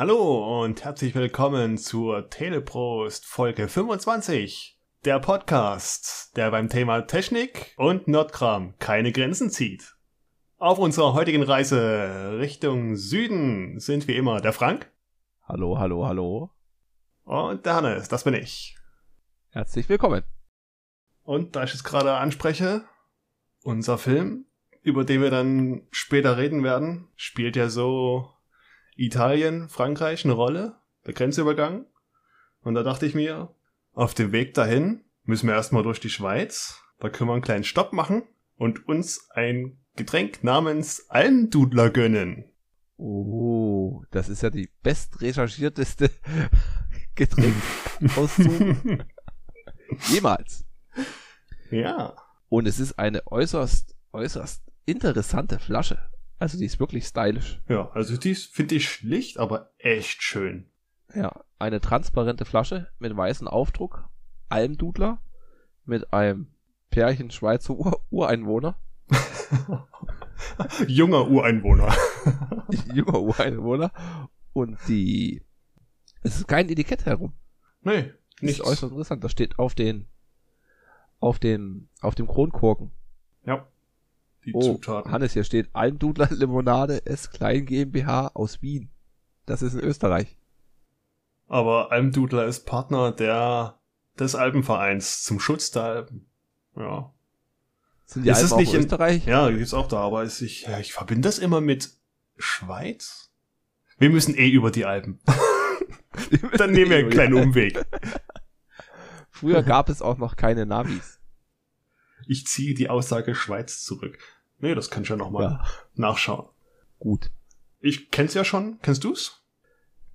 Hallo und herzlich willkommen zur Teleprost Folge 25. Der Podcast, der beim Thema Technik und Nerdkram keine Grenzen zieht. Auf unserer heutigen Reise Richtung Süden sind wie immer der Frank. Hallo, hallo, hallo. Und der Hannes, das bin ich. Herzlich willkommen. Und da ich es gerade anspreche, unser Film, über den wir dann später reden werden, spielt ja so Italien, Frankreich eine Rolle, der Grenzübergang. Und da dachte ich mir, auf dem Weg dahin müssen wir erstmal durch die Schweiz. Da können wir einen kleinen Stopp machen und uns ein Getränk namens Almdudler gönnen. Oh, das ist ja die bestrecherchierteste Getränk jemals. Ja. Und es ist eine äußerst, äußerst interessante Flasche. Also die ist wirklich stylisch. Ja, also die finde ich schlicht, aber echt schön. Ja, eine transparente Flasche mit weißem Aufdruck, Almdudler, mit einem Pärchen Schweizer Ur Ureinwohner. Junger Ureinwohner. Junger Ureinwohner. Und die, es ist kein Etikett herum. Nee, nicht. Ist äußerst interessant. Das steht auf den, auf den, auf dem Kronkorken. Die oh, Zutaten. Hannes, hier steht Almdudler Limonade S Klein GmbH aus Wien. Das ist in Österreich. Aber Almdudler ist Partner der, des Alpenvereins zum Schutz der Alpen. Ja. Sind die ist Alpen nicht in Österreich? Ja, die ist auch da, aber ist ich, ja, ich verbinde das immer mit Schweiz. Wir müssen eh über die Alpen. Dann nehmen wir einen kleinen Umweg. Früher gab es auch noch keine Navis. Ich ziehe die Aussage Schweiz zurück. Nee, das kann ich ja nochmal ja. nachschauen. Gut. Ich kenn's ja schon. Kennst du's?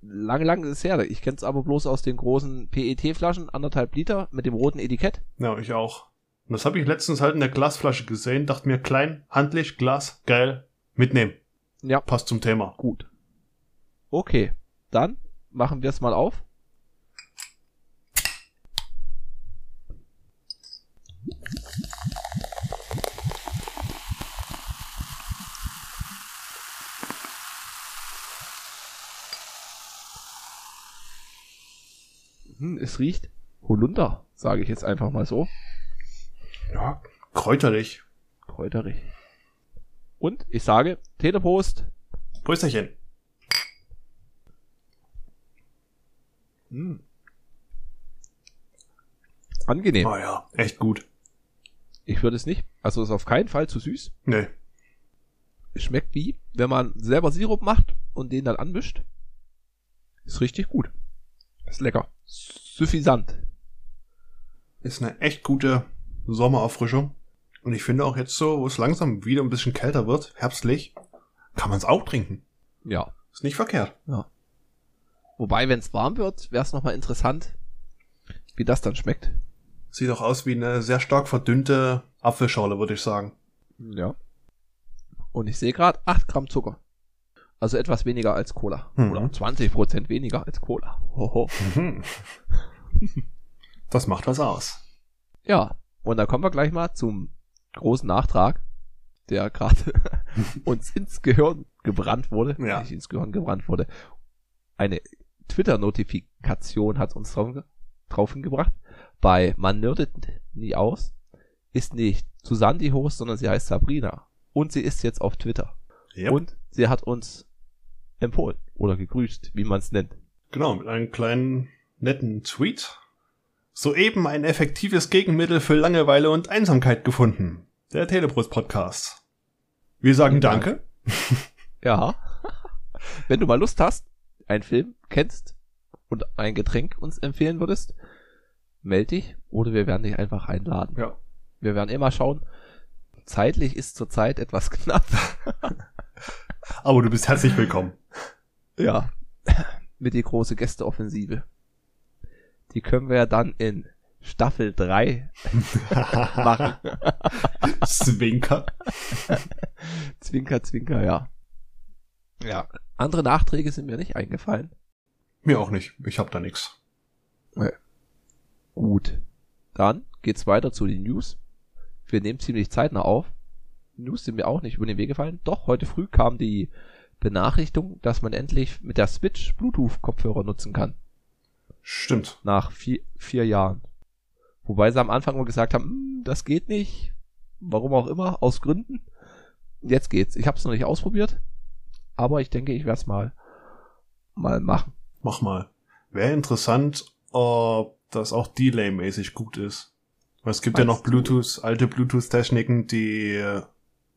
Lange, lange ist her. Ich kenn's aber bloß aus den großen PET-Flaschen, anderthalb Liter, mit dem roten Etikett. Ja, ich auch. Und das habe ich letztens halt in der Glasflasche gesehen, dachte mir, klein, handlich, Glas, geil, mitnehmen. Ja. Passt zum Thema. Gut. Okay, dann machen wir es mal auf. Hm, es riecht Holunder, sage ich jetzt einfach mal so. Ja, kräuterlich. Kräuterlich. Und ich sage, Telepost. Prösterchen. Hm. Angenehm. Oh ja, echt gut. Ich würde es nicht. Also ist auf keinen Fall zu süß. Nee. Es schmeckt wie, wenn man selber Sirup macht und den dann anmischt. Ist richtig gut. Ist lecker. Suffisant. Ist eine echt gute Sommerauffrischung. Und ich finde auch jetzt so, wo es langsam wieder ein bisschen kälter wird, herbstlich, kann man es auch trinken. Ja. Ist nicht verkehrt. Ja. Wobei, wenn es warm wird, wäre es nochmal interessant, wie das dann schmeckt. Sieht auch aus wie eine sehr stark verdünnte Apfelschorle, würde ich sagen. Ja. Und ich sehe gerade 8 Gramm Zucker. Also etwas weniger als Cola. Mhm. Oder 20 Prozent weniger als Cola. Hoho. Mhm. das macht was aus. Ja. Und da kommen wir gleich mal zum großen Nachtrag, der gerade uns ins Gehirn gebrannt wurde. Ja. Nicht ins Gehirn gebrannt wurde. Eine Twitter-Notifikation hat uns drauf, drauf gebracht. Bei Man nördet nie aus ist nicht Susanne die Host, sondern sie heißt Sabrina. Und sie ist jetzt auf Twitter. Yep. Und sie hat uns empfohlen oder gegrüßt, wie man es nennt. Genau, mit einem kleinen netten Tweet. Soeben ein effektives Gegenmittel für Langeweile und Einsamkeit gefunden. Der Telebrust Podcast. Wir sagen Danke. Ja. Wenn du mal Lust hast, einen Film kennst und ein Getränk uns empfehlen würdest, melde dich oder wir werden dich einfach einladen. Ja. Wir werden immer schauen. Zeitlich ist zurzeit etwas knapp. Aber du bist herzlich willkommen. Ja. Mit die große Gästeoffensive. Die können wir ja dann in Staffel 3 machen. Zwinker. zwinker, zwinker, ja. Ja. Andere Nachträge sind mir nicht eingefallen. Mir auch nicht. Ich hab da nix. Nee. Gut. Dann geht's weiter zu den News. Wir nehmen ziemlich zeitnah auf. News sind mir auch nicht über den Weg gefallen. Doch, heute früh kam die Benachrichtigung, dass man endlich mit der Switch Bluetooth-Kopfhörer nutzen kann. Stimmt. Nach vier, vier Jahren. Wobei sie am Anfang mal gesagt haben, "Hm, das geht nicht. Warum auch immer, aus Gründen. Jetzt geht's. Ich habe es noch nicht ausprobiert, aber ich denke, ich werde es mal mal machen. Mach mal. Wäre interessant, ob das auch Delay-mäßig gut ist. Weil es gibt ja noch Meinst du? Bluetooth, alte Bluetooth-Techniken, die äh,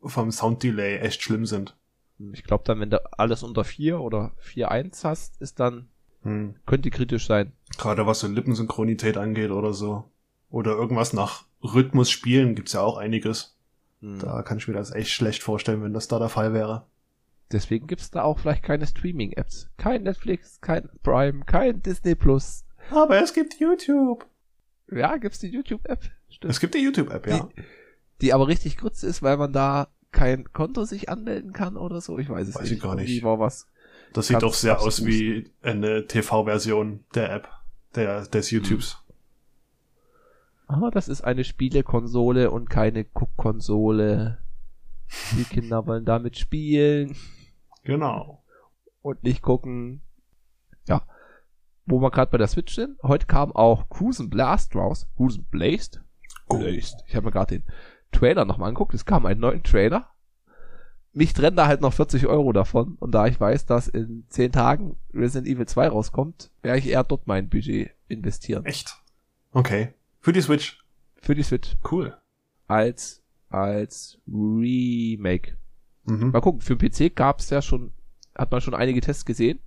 vom Sound-Delay echt schlimm sind. Ich glaube dann, wenn du alles unter 4 oder 4.1 hast, ist dann, Hm. könnte kritisch sein. Gerade was so Lippensynchronität angeht oder so. Oder irgendwas nach Rhythmus spielen gibt's ja auch einiges. Hm. Da kann ich mir das echt schlecht vorstellen, wenn das da der Fall wäre. Deswegen gibt's da auch vielleicht keine Streaming-Apps. Kein Netflix, kein Prime, kein Disney Plus. Aber es gibt YouTube. Ja, gibt's die YouTube-App? Stimmt. Es gibt die YouTube-App, ja. Die, die aber richtig grütze ist, weil man da kein Konto sich anmelden kann oder so. Ich weiß es Weiß nicht. ich gar nicht. War was. Das sieht doch sehr aus wie eine TV-Version der App, der, des YouTubes. Ah, das ist eine Spielekonsole und keine Guckkonsole. Die Kinder wollen damit spielen Genau. und nicht gucken. Ja. Wo wir gerade bei der Switch sind, heute kam auch Cruisen Blast raus. Cruisen Blast? Blast. Ich habe mir gerade den Trailer nochmal angeguckt. Es kam einen neuen Trailer. Mich trennen da halt noch 40 Euro davon. Und da ich weiß, dass in 10 Tagen Resident Evil 2 rauskommt, werde ich eher dort mein Budget investieren. Echt? Okay. Für die Switch. Für die Switch. Cool. Als, als Remake. Mhm. Mal gucken, für den PC gab's ja schon, hat man schon einige Tests gesehen.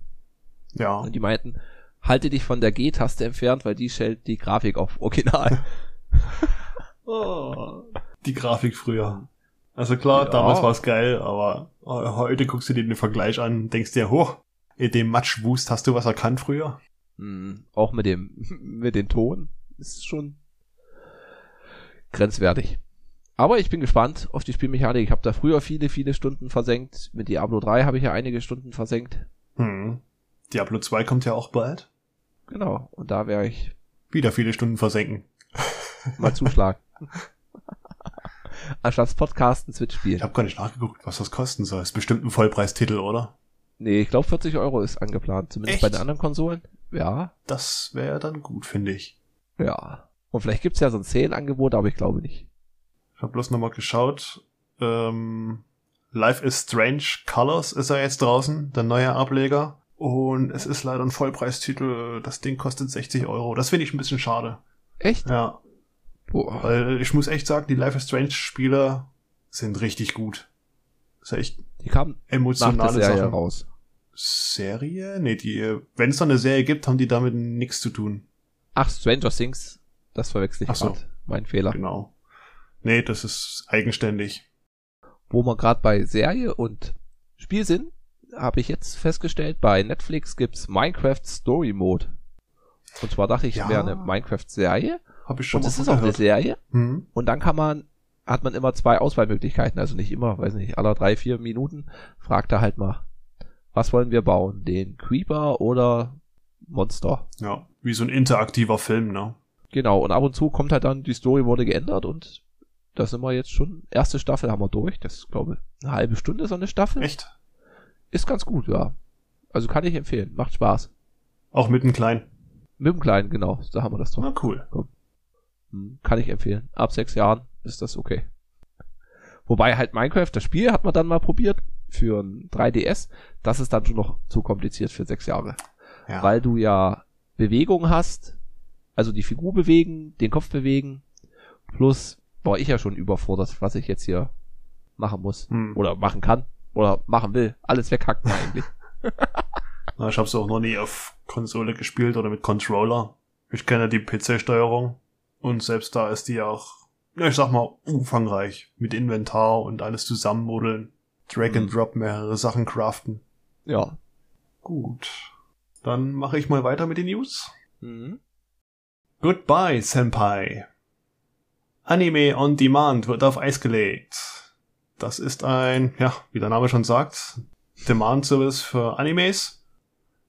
Ja. Und die meinten, halte dich von der G-Taste entfernt, weil die stellt die Grafik auf Original. Oh, die Grafik früher. Also klar, Ja. damals war es geil, aber äh, heute guckst du dir den Vergleich an, denkst dir, hoch, in dem Matschwust hast du was erkannt früher? Hm, auch mit dem, mit dem Ton ist schon grenzwertig. Aber ich bin gespannt auf die Spielmechanik. Ich habe da früher viele, viele Stunden versenkt. Mit Diablo 3 habe ich ja einige Stunden versenkt. Hm. Diablo 2 kommt ja auch bald. Genau. Und da werde ich Wieder viele Stunden versenken. mal zuschlagen. Anstatt Podcasten, Switch spielen. Ich habe gar nicht nachgeguckt, was das kosten soll. Ist bestimmt ein Vollpreistitel, oder? Nee, ich glaube 40 Euro ist angeplant. Zumindest Echt? bei den anderen Konsolen. Ja, Das wäre dann gut, finde ich. ja. Und vielleicht gibt's ja so ein Sale-Angebot, aber ich glaube nicht. Ich habe bloß nochmal geschaut. Ähm, Life is Strange Colors ist er jetzt draußen, der neue Ableger. Und es ist leider ein Vollpreistitel. Das Ding kostet 60 Euro. Das finde ich ein bisschen schade. Echt? Ja, Boah. ich muss echt sagen, die Life is Strange Spiele sind richtig gut. Das ist ja echt Die kam nach der emotionale Serie Sache. raus. Serie? Nee, die, wenn es da eine Serie gibt, haben die damit nichts zu tun. Ach, Stranger Things. Das verwechsel ich Ach so. grad. Mein Fehler. Genau. Nee, das ist eigenständig. Wo wir gerade bei Serie und Spiel sind, habe ich jetzt festgestellt, bei Netflix gibt's Minecraft Story Mode. Und zwar dachte ich, Ja. wäre eine Minecraft-Serie. Habe ich schon Und es ist auch eine. Serie. Hm? Und dann kann man, hat man immer zwei Auswahlmöglichkeiten. Also nicht immer, weiß nicht, aller drei, vier Minuten fragt er halt mal, was wollen wir bauen? Den Creeper oder Monster? Ja, wie so ein interaktiver Film, ne? Genau, und ab und zu kommt halt dann, die Story wurde geändert und da sind wir jetzt schon, erste Staffel haben wir durch. Das ist, glaube ich, eine halbe Stunde so eine Staffel. Echt? Ist ganz gut, ja. Also kann ich empfehlen. Macht Spaß. Auch mit einem Kleinen. Mit dem Kleinen, genau. Da haben wir das doch. Na cool. Hm, Kann ich empfehlen. Ab sechs Jahren ist das okay. Wobei halt Minecraft, das Spiel hat man dann mal probiert für ein 3DS. Das ist dann schon noch zu kompliziert für sechs Jahre. Ja. Weil du ja Bewegung hast, also die Figur bewegen, den Kopf bewegen, plus war ich ja schon überfordert, was ich jetzt hier machen muss. Hm. Oder machen kann. Oder machen will. Alles weghacken eigentlich. Na, ich habe es auch noch nie auf Konsole gespielt oder mit Controller. Ich kenne die PC-Steuerung und selbst da ist die auch, ich sag mal, umfangreich mit Inventar und alles zusammenmodeln. Drag and Mhm. Drop mehrere Sachen craften. ja. Gut. Dann mache ich mal weiter mit den News. Mhm. Goodbye, Senpai. Anime on Demand wird auf Eis gelegt. Das ist ein, ja, wie der Name schon sagt, Demand Service für Animes.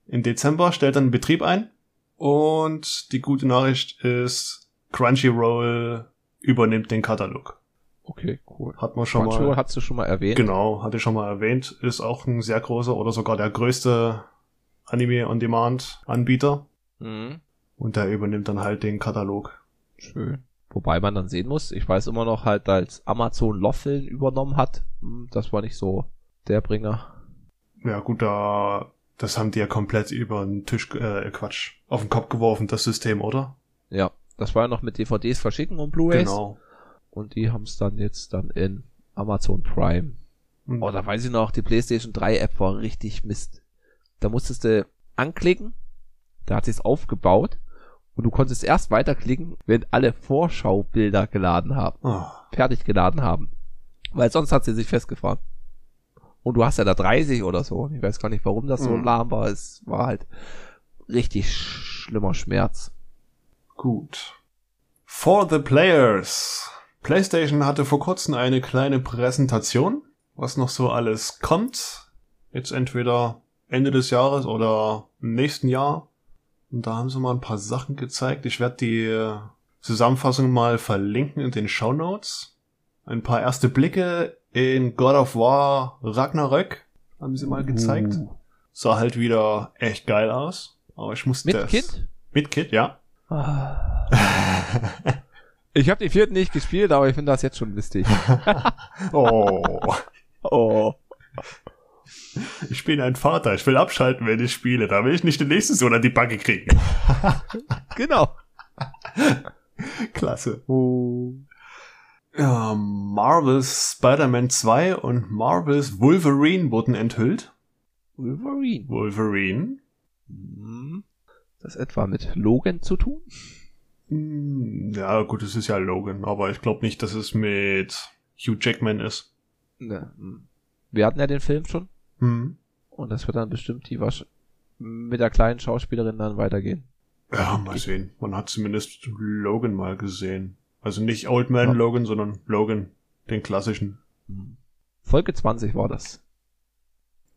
Im Dezember stellt dann Betrieb ein. Und die gute Nachricht ist, Crunchyroll übernimmt den Katalog. Okay, cool. Hat man schon Crunchyroll mal. hast du schon mal erwähnt. Genau, hatte ich schon mal erwähnt. Ist auch ein sehr großer oder sogar der größte Anime-on-Demand-Anbieter. Mhm. Und der übernimmt dann halt den Katalog. Schön. Wobei man dann sehen muss, ich weiß immer noch halt, als Amazon Loffeln übernommen hat, hm, das war nicht so der Bringer. Ja gut, da das haben die ja komplett über den Tisch, äh, Quatsch, auf den Kopf geworfen, das System, oder? Ja, das war ja noch mit DVDs verschicken und Blu-rays. Genau. Und die haben es dann jetzt dann in Amazon Prime. Und Oh, da weiß ich noch, die PlayStation 3 App war richtig Mist. Da musstest du anklicken, da hat sich's aufgebaut und du konntest erst weiterklicken, wenn alle Vorschaubilder geladen haben, oh, fertig geladen haben. Weil sonst hat sie sich festgefahren. Und du hast ja da 30 oder so. Ich weiß gar nicht, warum das so Mhm. lahm war. Es war halt richtig schlimmer Schmerz. Gut. For the Players. PlayStation hatte vor kurzem eine kleine Präsentation, was noch so alles kommt. Jetzt entweder Ende des Jahres oder im nächsten Jahr. Und da haben sie mal ein paar Sachen gezeigt. Ich werde die äh, Zusammenfassung mal verlinken in den Show Notes. Ein paar erste Blicke in God of War Ragnarök haben sie mal gezeigt. Uh. Sah halt wieder echt geil aus. Aber ich musste Mit das- Kind? Mit Kid, ja. Ah. Ich habe den vierten nicht gespielt, aber ich finde das jetzt schon lustig. oh. Oh. Ich bin ein Vater. Ich will abschalten, wenn ich spiele. Da will ich nicht den nächsten Sohn an die Backe kriegen. Genau. Klasse. Oh. Ja, Marvel's Spider-Man 2 und Marvel's Wolverine wurden enthüllt. Wolverine. Wolverine? Hm. Das etwa mit Logan zu tun? Hm, Ja, gut, es ist ja Logan, aber ich glaube nicht, dass es mit Hugh Jackman ist. Ne. hm. Wir hatten ja den Film schon Hm. und das wird dann bestimmt die wasch mit der kleinen Schauspielerin dann weitergehen. Ja, mal sehen. Man hat zumindest Logan mal gesehen. Also nicht Old Man Ja. Logan, sondern Logan, den klassischen. Hm. Folge 20 war das.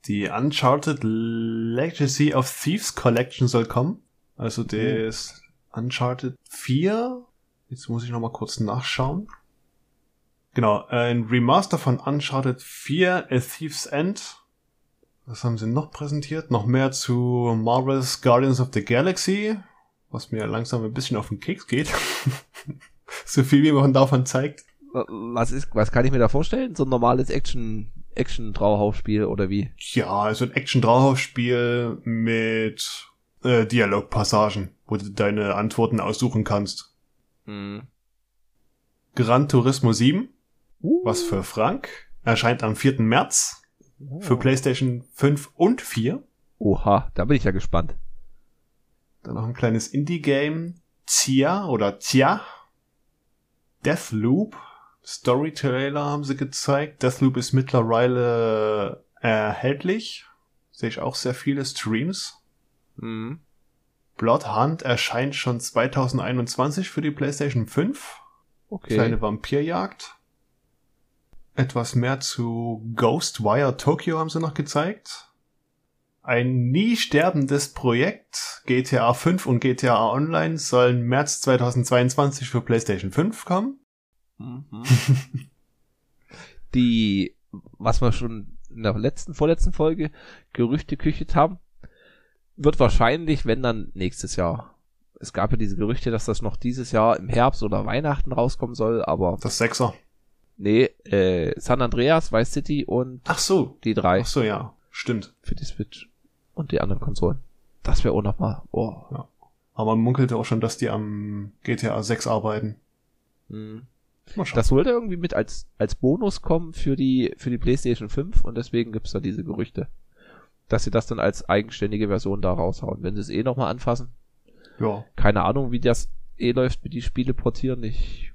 Die Uncharted Legacy of Thieves Collection soll kommen. Also das Uncharted 4. Jetzt muss ich noch mal kurz nachschauen. Genau, ein Remaster von Uncharted 4 A Thief's End. Was haben sie noch präsentiert? Noch mehr zu Marvel's Guardians of the Galaxy, was mir langsam ein bisschen auf den Keks geht. so viel wie man davon zeigt. Was ist, was kann ich mir da vorstellen? So ein normales Action, Action-Trauhausspiel oder wie? Ja, also ein Action-Trauhausspiel mit äh, Dialogpassagen, wo du deine Antworten aussuchen kannst. Hm. Gran Turismo 7, Uh. was für Frank, erscheint am 4. März für PlayStation 5 und 4. Oha, da bin ich ja gespannt. Dann noch ein kleines Indie-Game, Tia oder Tia. Deathloop, Story-Trailer haben sie gezeigt. Deathloop ist mittlerweile erhältlich. Sehe ich auch sehr viele Streams. Hm. Bloodhunt erscheint schon 2021 für die PlayStation 5. Okay. Kleine Vampirjagd. Etwas mehr zu Ghostwire Tokyo haben sie noch gezeigt. Ein nie sterbendes Projekt, GTA 5 und GTA Online, sollen März 2022 für PlayStation 5 kommen. Mhm. Die, was wir schon in der letzten, vorletzten Folge Gerüchte küchtet haben, wird wahrscheinlich, wenn dann nächstes Jahr. Es gab ja diese Gerüchte, dass das noch dieses Jahr im Herbst oder Weihnachten rauskommen soll, aber Das Sechser. nee, äh, San Andreas, Vice City und Ach so. die drei Ach so, ja. Stimmt. für die Switch und die anderen Konsolen. Das wäre auch nochmal, oh. Aber man munkelte auch schon, dass die am GTA 6 arbeiten. Hm. Mal schauen. Das sollte irgendwie mit als, als Bonus kommen für die, für die PlayStation 5 und deswegen gibt's da diese Gerüchte. Dass sie das dann als eigenständige Version da raushauen. Wenn sie es eh nochmal anfassen. ja. Keine Ahnung, wie das eh läuft mit die Spiele portieren. Ich,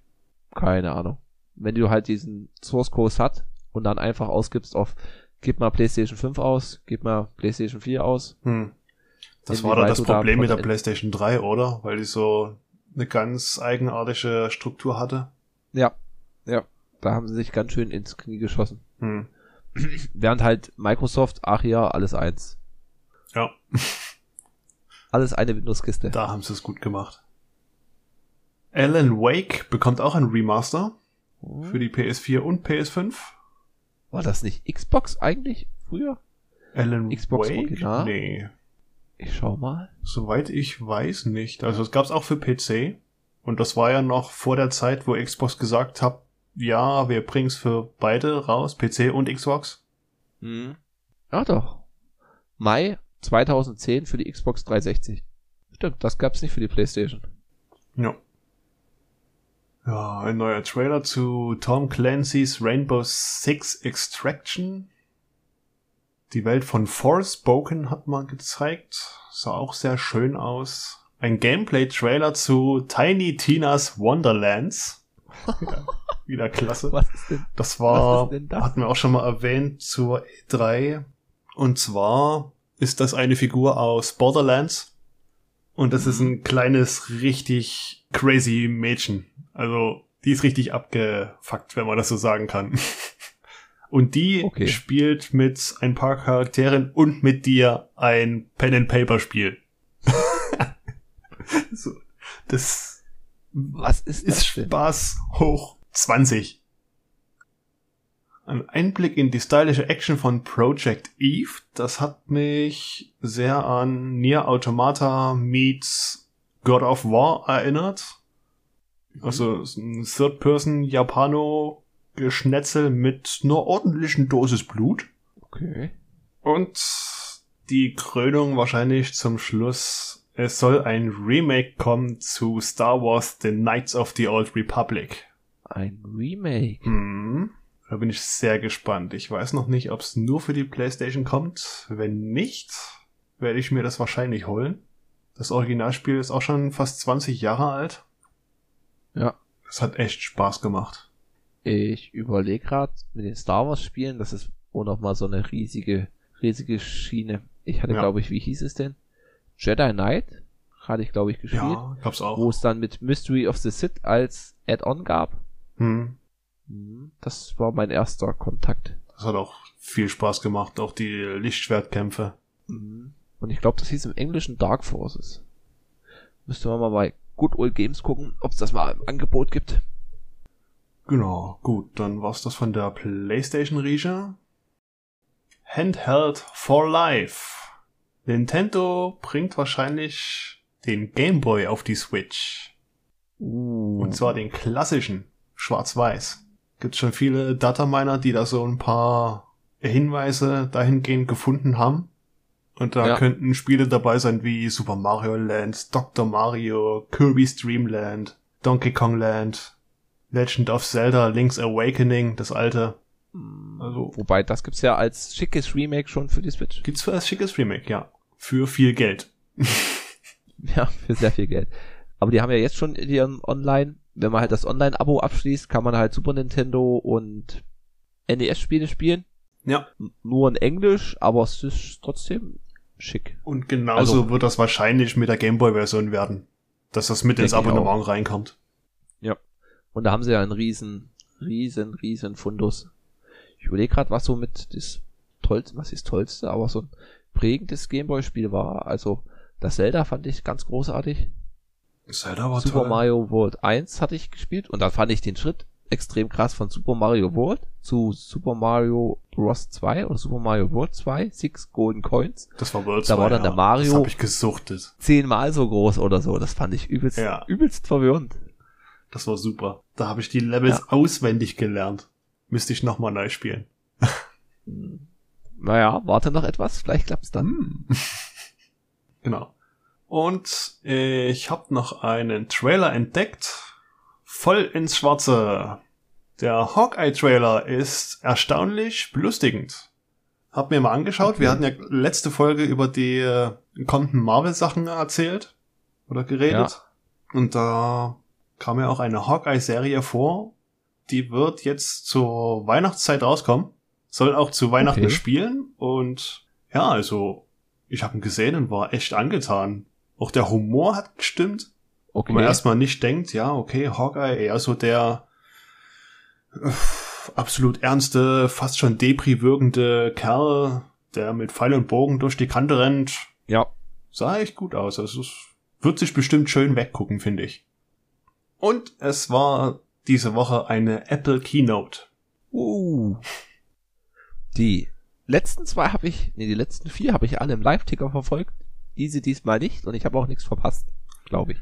keine Ahnung. Wenn du halt diesen Source Code hat und dann einfach ausgibst auf, gib mal PlayStation 5 aus, gib mal PlayStation 4 aus. Hm. Das war Inwieweit das du da Problem mit der PlayStation 3, oder? Weil die so eine ganz eigenartige Struktur hatte. Ja, ja. Da haben sie sich ganz schön ins Knie geschossen. Hm. Während halt Microsoft, ach ja, alles eins. Ja, Alles eine Windows-Kiste. da haben sie es gut gemacht. Alan Wake bekommt auch ein Remaster. Hm. für die PS4 und PS5. War das nicht Xbox eigentlich früher? Alan Xbox Wake? Original? Nee, Ich schau mal. soweit ich weiß nicht. Also es gab's auch für PC. Und das war ja noch vor der Zeit, wo Xbox gesagt hat, ja, wir bringen's für beide raus, PC und Xbox. Hm. Ja doch. Mai 2010 für die Xbox 360. Stimmt, das gab's nicht für die Playstation. Ja. Ja, ein neuer Trailer zu Tom Clancy's Rainbow Six Extraction. Die Welt von Forspoken hat man gezeigt. Sah auch sehr schön aus. Ein Gameplay-Trailer zu Tiny Tina's Wonderlands. wieder klasse. Was ist denn? Das war, Was ist denn das? hatten wir auch schon mal erwähnt, zur E3. Und zwar ist das eine Figur aus Borderlands. Und das ist Mhm. ein kleines, richtig crazy Mädchen. Also, die ist richtig abgefuckt, wenn man das so sagen kann. Und die Okay. spielt mit ein paar Charakteren und mit dir ein Pen-and-Paper-Spiel. so, das Was ist das ist denn? Spaß hoch 20. Ein Einblick in die stylische Action von Project Eve, das hat mich sehr an Nier Automata meets God of War erinnert. Also es ist ein Third-Person-Japano-Geschnetzel mit einer ordentlichen Dosis Blut. Okay. Und die Krönung wahrscheinlich zum Schluss. Es soll ein Remake kommen zu Star Wars The Knights of the Old Republic. Ein Remake. Hm. Da bin ich sehr gespannt. Ich weiß noch nicht, ob es nur für die PlayStation kommt. Wenn nicht, werde ich mir das wahrscheinlich holen. Das Originalspiel ist auch schon fast 20 Jahre alt. Ja. Das hat echt Spaß gemacht. Ich überlege gerade mit den Star Wars Spielen, das ist auch noch mal so eine riesige, riesige Schiene. Ich hatte, Ja. glaube ich, wie hieß es denn? Jedi Knight hatte ich, glaube ich, gespielt, Ja, gab's auch. wo es dann mit Mystery of the Sith als Add-on gab. Hm. Mhm. Das war mein erster Kontakt. Das hat auch viel Spaß gemacht. Auch die Lichtschwertkämpfe. Mhm. Und ich glaube, das hieß im Englischen Dark Forces. Müsste man mal bei Good Old Games gucken, ob es das mal im Angebot gibt. Genau, gut, dann war's das von der PlayStation Rieche. Handheld for Life. Nintendo bringt wahrscheinlich den Game Boy auf die Switch. Uh. Und zwar den klassischen, schwarz-weiß. Gibt schon viele Dataminer, die da so ein paar Hinweise dahingehend gefunden haben. Und da Ja. könnten Spiele dabei sein wie Super Mario Land, Dr. Mario, Kirby's Dream Land, Donkey Kong Land, Legend of Zelda, Link's Awakening, das alte. Also Wobei, das gibt's ja als schickes Remake schon für die Switch. gibt's für ein schickes Remake, ja. Für viel Geld. Ja, für sehr viel Geld. Aber die haben ja jetzt schon ihren Online, wenn man halt das Online-Abo abschließt, kann man halt Super Nintendo und NES-Spiele spielen. Ja. Nur in Englisch, aber es ist trotzdem schick. Und genauso Also- wird das wahrscheinlich mit der Game Boy Version werden. Dass das mit ins Abonnement reinkommt. Und da haben sie ja einen riesen, riesen, riesen Fundus. Ich überlege gerade, was so mit das tollste, was ist das tollste, aber so ein prägendes Gameboy-Spiel war. Also das Zelda fand ich ganz großartig. Super. Mario World 1 hatte ich gespielt und da fand ich den Schritt extrem krass von Super Mario World zu Super Mario Bros. 2 oder Super Mario World 2, Six Golden Coins, Das war World Da 2, war dann ja. der Mario- Das hab ich gesuchtet. zehnmal so groß oder so. Das fand ich übelst, Ja. übelst verwirrend. Das war super. Da habe ich die Levels Ja. auswendig gelernt. Müsste ich nochmal neu spielen. Naja, warte noch etwas, vielleicht klappt's dann. Hm. genau. Und ich habe noch einen Trailer entdeckt. Voll ins Schwarze. Der Hawkeye-Trailer ist erstaunlich belustigend. Hab mir mal angeschaut. Wir hatten ja letzte Folge über die äh, kommenden Marvel-Sachen erzählt. Oder geredet. Und da kam ja auch eine Hawkeye-Serie vor. Die wird jetzt zur Weihnachtszeit rauskommen. Soll auch zu Weihnachten Okay. spielen. Und ja, also ich habe ihn gesehen und war echt angetan. Auch der Humor hat gestimmt. Okay. Wo man erstmal nicht denkt, ja, okay, Hawkeye eher so der äh, absolut ernste, fast schon Depri wirkende Kerl, der mit Pfeil und Bogen durch die Kante rennt. ja, Sah echt gut aus. Also es wird sich bestimmt schön weggucken, finde ich. Und es war diese Woche eine Apple Keynote. Uh. Die letzten zwei habe ich, nee, die letzten vier habe ich alle im Live-Ticker verfolgt. Diese diesmal nicht und ich habe auch nichts verpasst, glaube ich.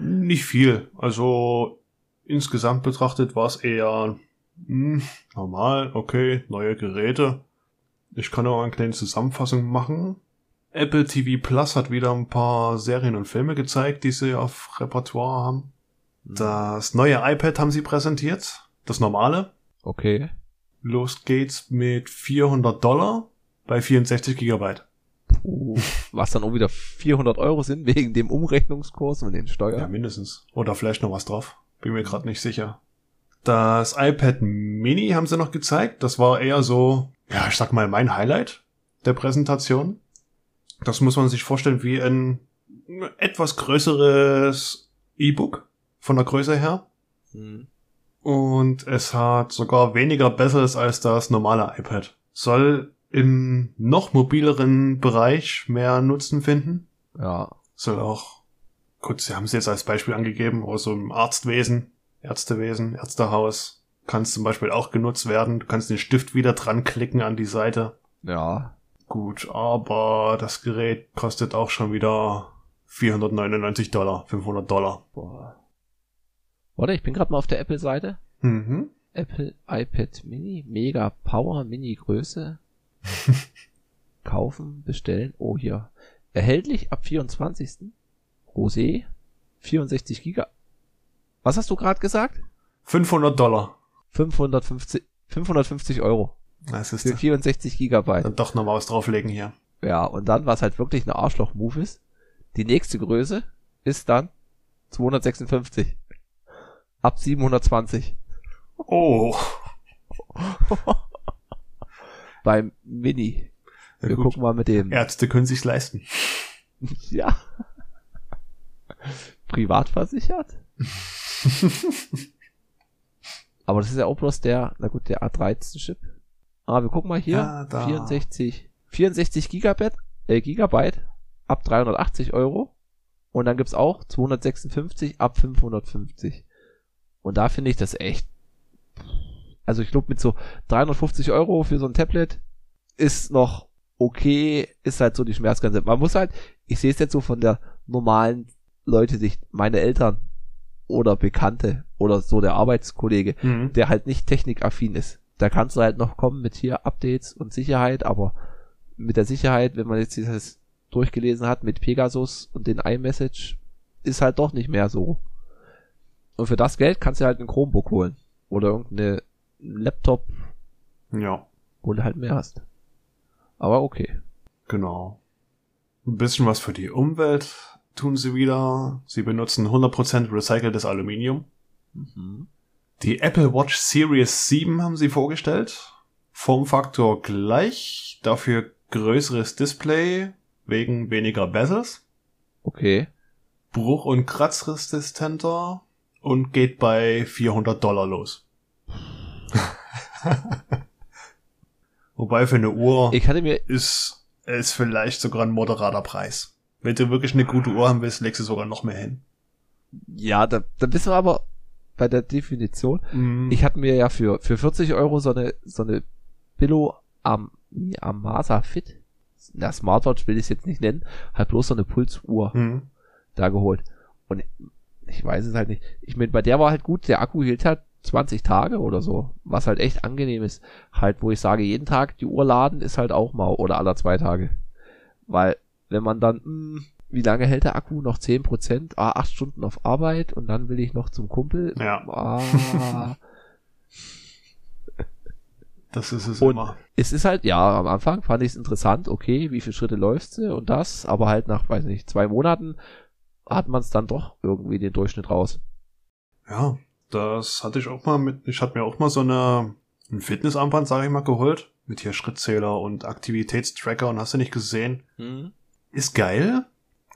Nicht viel. Also insgesamt betrachtet war es eher hm, normal, okay, neue Geräte. Ich kann auch eine kleine Zusammenfassung machen. Apple TV Plus hat wieder ein paar Serien und Filme gezeigt, die sie auf Repertoire haben. Das neue iPad haben sie präsentiert. Das normale. Okay. Los geht's mit 400 Dollar bei 64 Gigabyte. Puh, was dann auch wieder 400 Euro sind wegen dem Umrechnungskurs und den Ja, Steuern. mindestens. Oder vielleicht noch was drauf. Bin mir gerade nicht sicher. Das iPad Mini haben sie noch gezeigt. Das war eher so, ja, ich sag mal, mein Highlight der Präsentation. Das muss man sich vorstellen wie ein etwas größeres E-Book von der Größe her. Hm. Und es hat sogar weniger Besseres als das normale iPad. Soll im noch mobileren Bereich mehr Nutzen finden. Ja. Soll auch, gut, sie haben es jetzt als Beispiel angegeben, aber so im Arztwesen, Ärztewesen, Ärztehaus kann es zum Beispiel auch genutzt werden. Du kannst den Stift wieder dran klicken an die Seite. Ja. Gut, aber das Gerät kostet auch schon wieder 499 Dollar, 500 Dollar. Boah. Warte, ich bin gerade mal auf der Apple-Seite. Mhm. Apple iPad Mini, Mega Power, Mini Größe. Kaufen, bestellen. Oh, hier. Erhältlich ab 24. Rosé, 64 Giga. Was hast du gerade gesagt? 500 Dollar. 550, 550 Euro Das ist für 64 Gigabyte. dann doch noch mal was drauflegen hier. Ja, und dann, was halt wirklich eine Arschloch-Move ist, die nächste Größe ist dann 256. Ab 720. Oh. Beim Mini. Ja, Wir gut. gucken mal mit dem. Ärzte können sich's leisten. Ja. Privat versichert? Aber das ist ja auch bloß der, na gut, der A13-Chip. Ah, wir gucken mal hier. Ja, da. 64, 64 Gigabit, äh, Gigabyte ab 380 Euro. Und dann gibt's auch 256 ab 550. Und da finde ich das echt. Also ich glaube mit so 350 Euro für so ein Tablet ist noch okay, ist halt so die Schmerzgrenze. Man muss halt, ich sehe es jetzt so von der normalen Leute-Sicht, meine Eltern oder Bekannte oder so der Arbeitskollege, Mhm. der halt nicht technikaffin ist. Da kannst du halt noch kommen mit hier Updates und Sicherheit, aber mit der Sicherheit, wenn man jetzt dieses durchgelesen hat mit Pegasus und den iMessage, ist halt doch nicht mehr so. Und für das Geld kannst du halt einen Chromebook holen. Oder irgendeine Laptop, Ja, wo du halt mehr hast. Aber okay. genau. Ein bisschen was für die Umwelt tun sie wieder. Sie benutzen 100% recyceltes Aluminium. Mhm. Die Apple Watch Series 7 haben sie vorgestellt. Formfaktor gleich, dafür größeres Display wegen weniger Bezels. Okay. Bruch- und kratzresistenter und geht bei 400 Dollar los. Wobei für eine Uhr Ich hatte mir, ist es vielleicht sogar ein moderater Preis. Wenn du wirklich eine gute Uhr haben willst, legst du sogar noch mehr hin. ja, da, da bist du aber bei der Definition. Mhm. Ich hatte mir ja für, für 40 Euro so eine, so eine Billo am, Amasa Fit, na, Smartwatch will ich es jetzt nicht nennen, halt bloß so eine Pulsuhr Mhm. da geholt. Und ich weiß es halt nicht. Ich meine, bei der war halt gut, der Akku hielt halt 20 Tage oder so, was halt echt angenehm ist. Halt, wo ich sage, jeden Tag die Uhr laden ist halt auch mal, oder aller zwei Tage. Weil, wenn man dann, mh, wie lange hält der Akku? Noch 10%? Ah, acht Stunden auf Arbeit und dann will ich noch zum Kumpel. Ja. Ah, Das ist es Und- immer. es ist halt, ja, am Anfang fand ich es interessant, okay, wie viele Schritte läufst du und das, aber halt nach, weiß nicht, zwei Monaten hat man es dann doch irgendwie den Durchschnitt raus. Ja, das hatte ich auch mal mit, ich hatte mir auch mal so eine, ein Fitnessarmband, sage ich mal, geholt. Mit hier Schrittzähler und Aktivitätstracker und hast du nicht gesehen. Ist geil.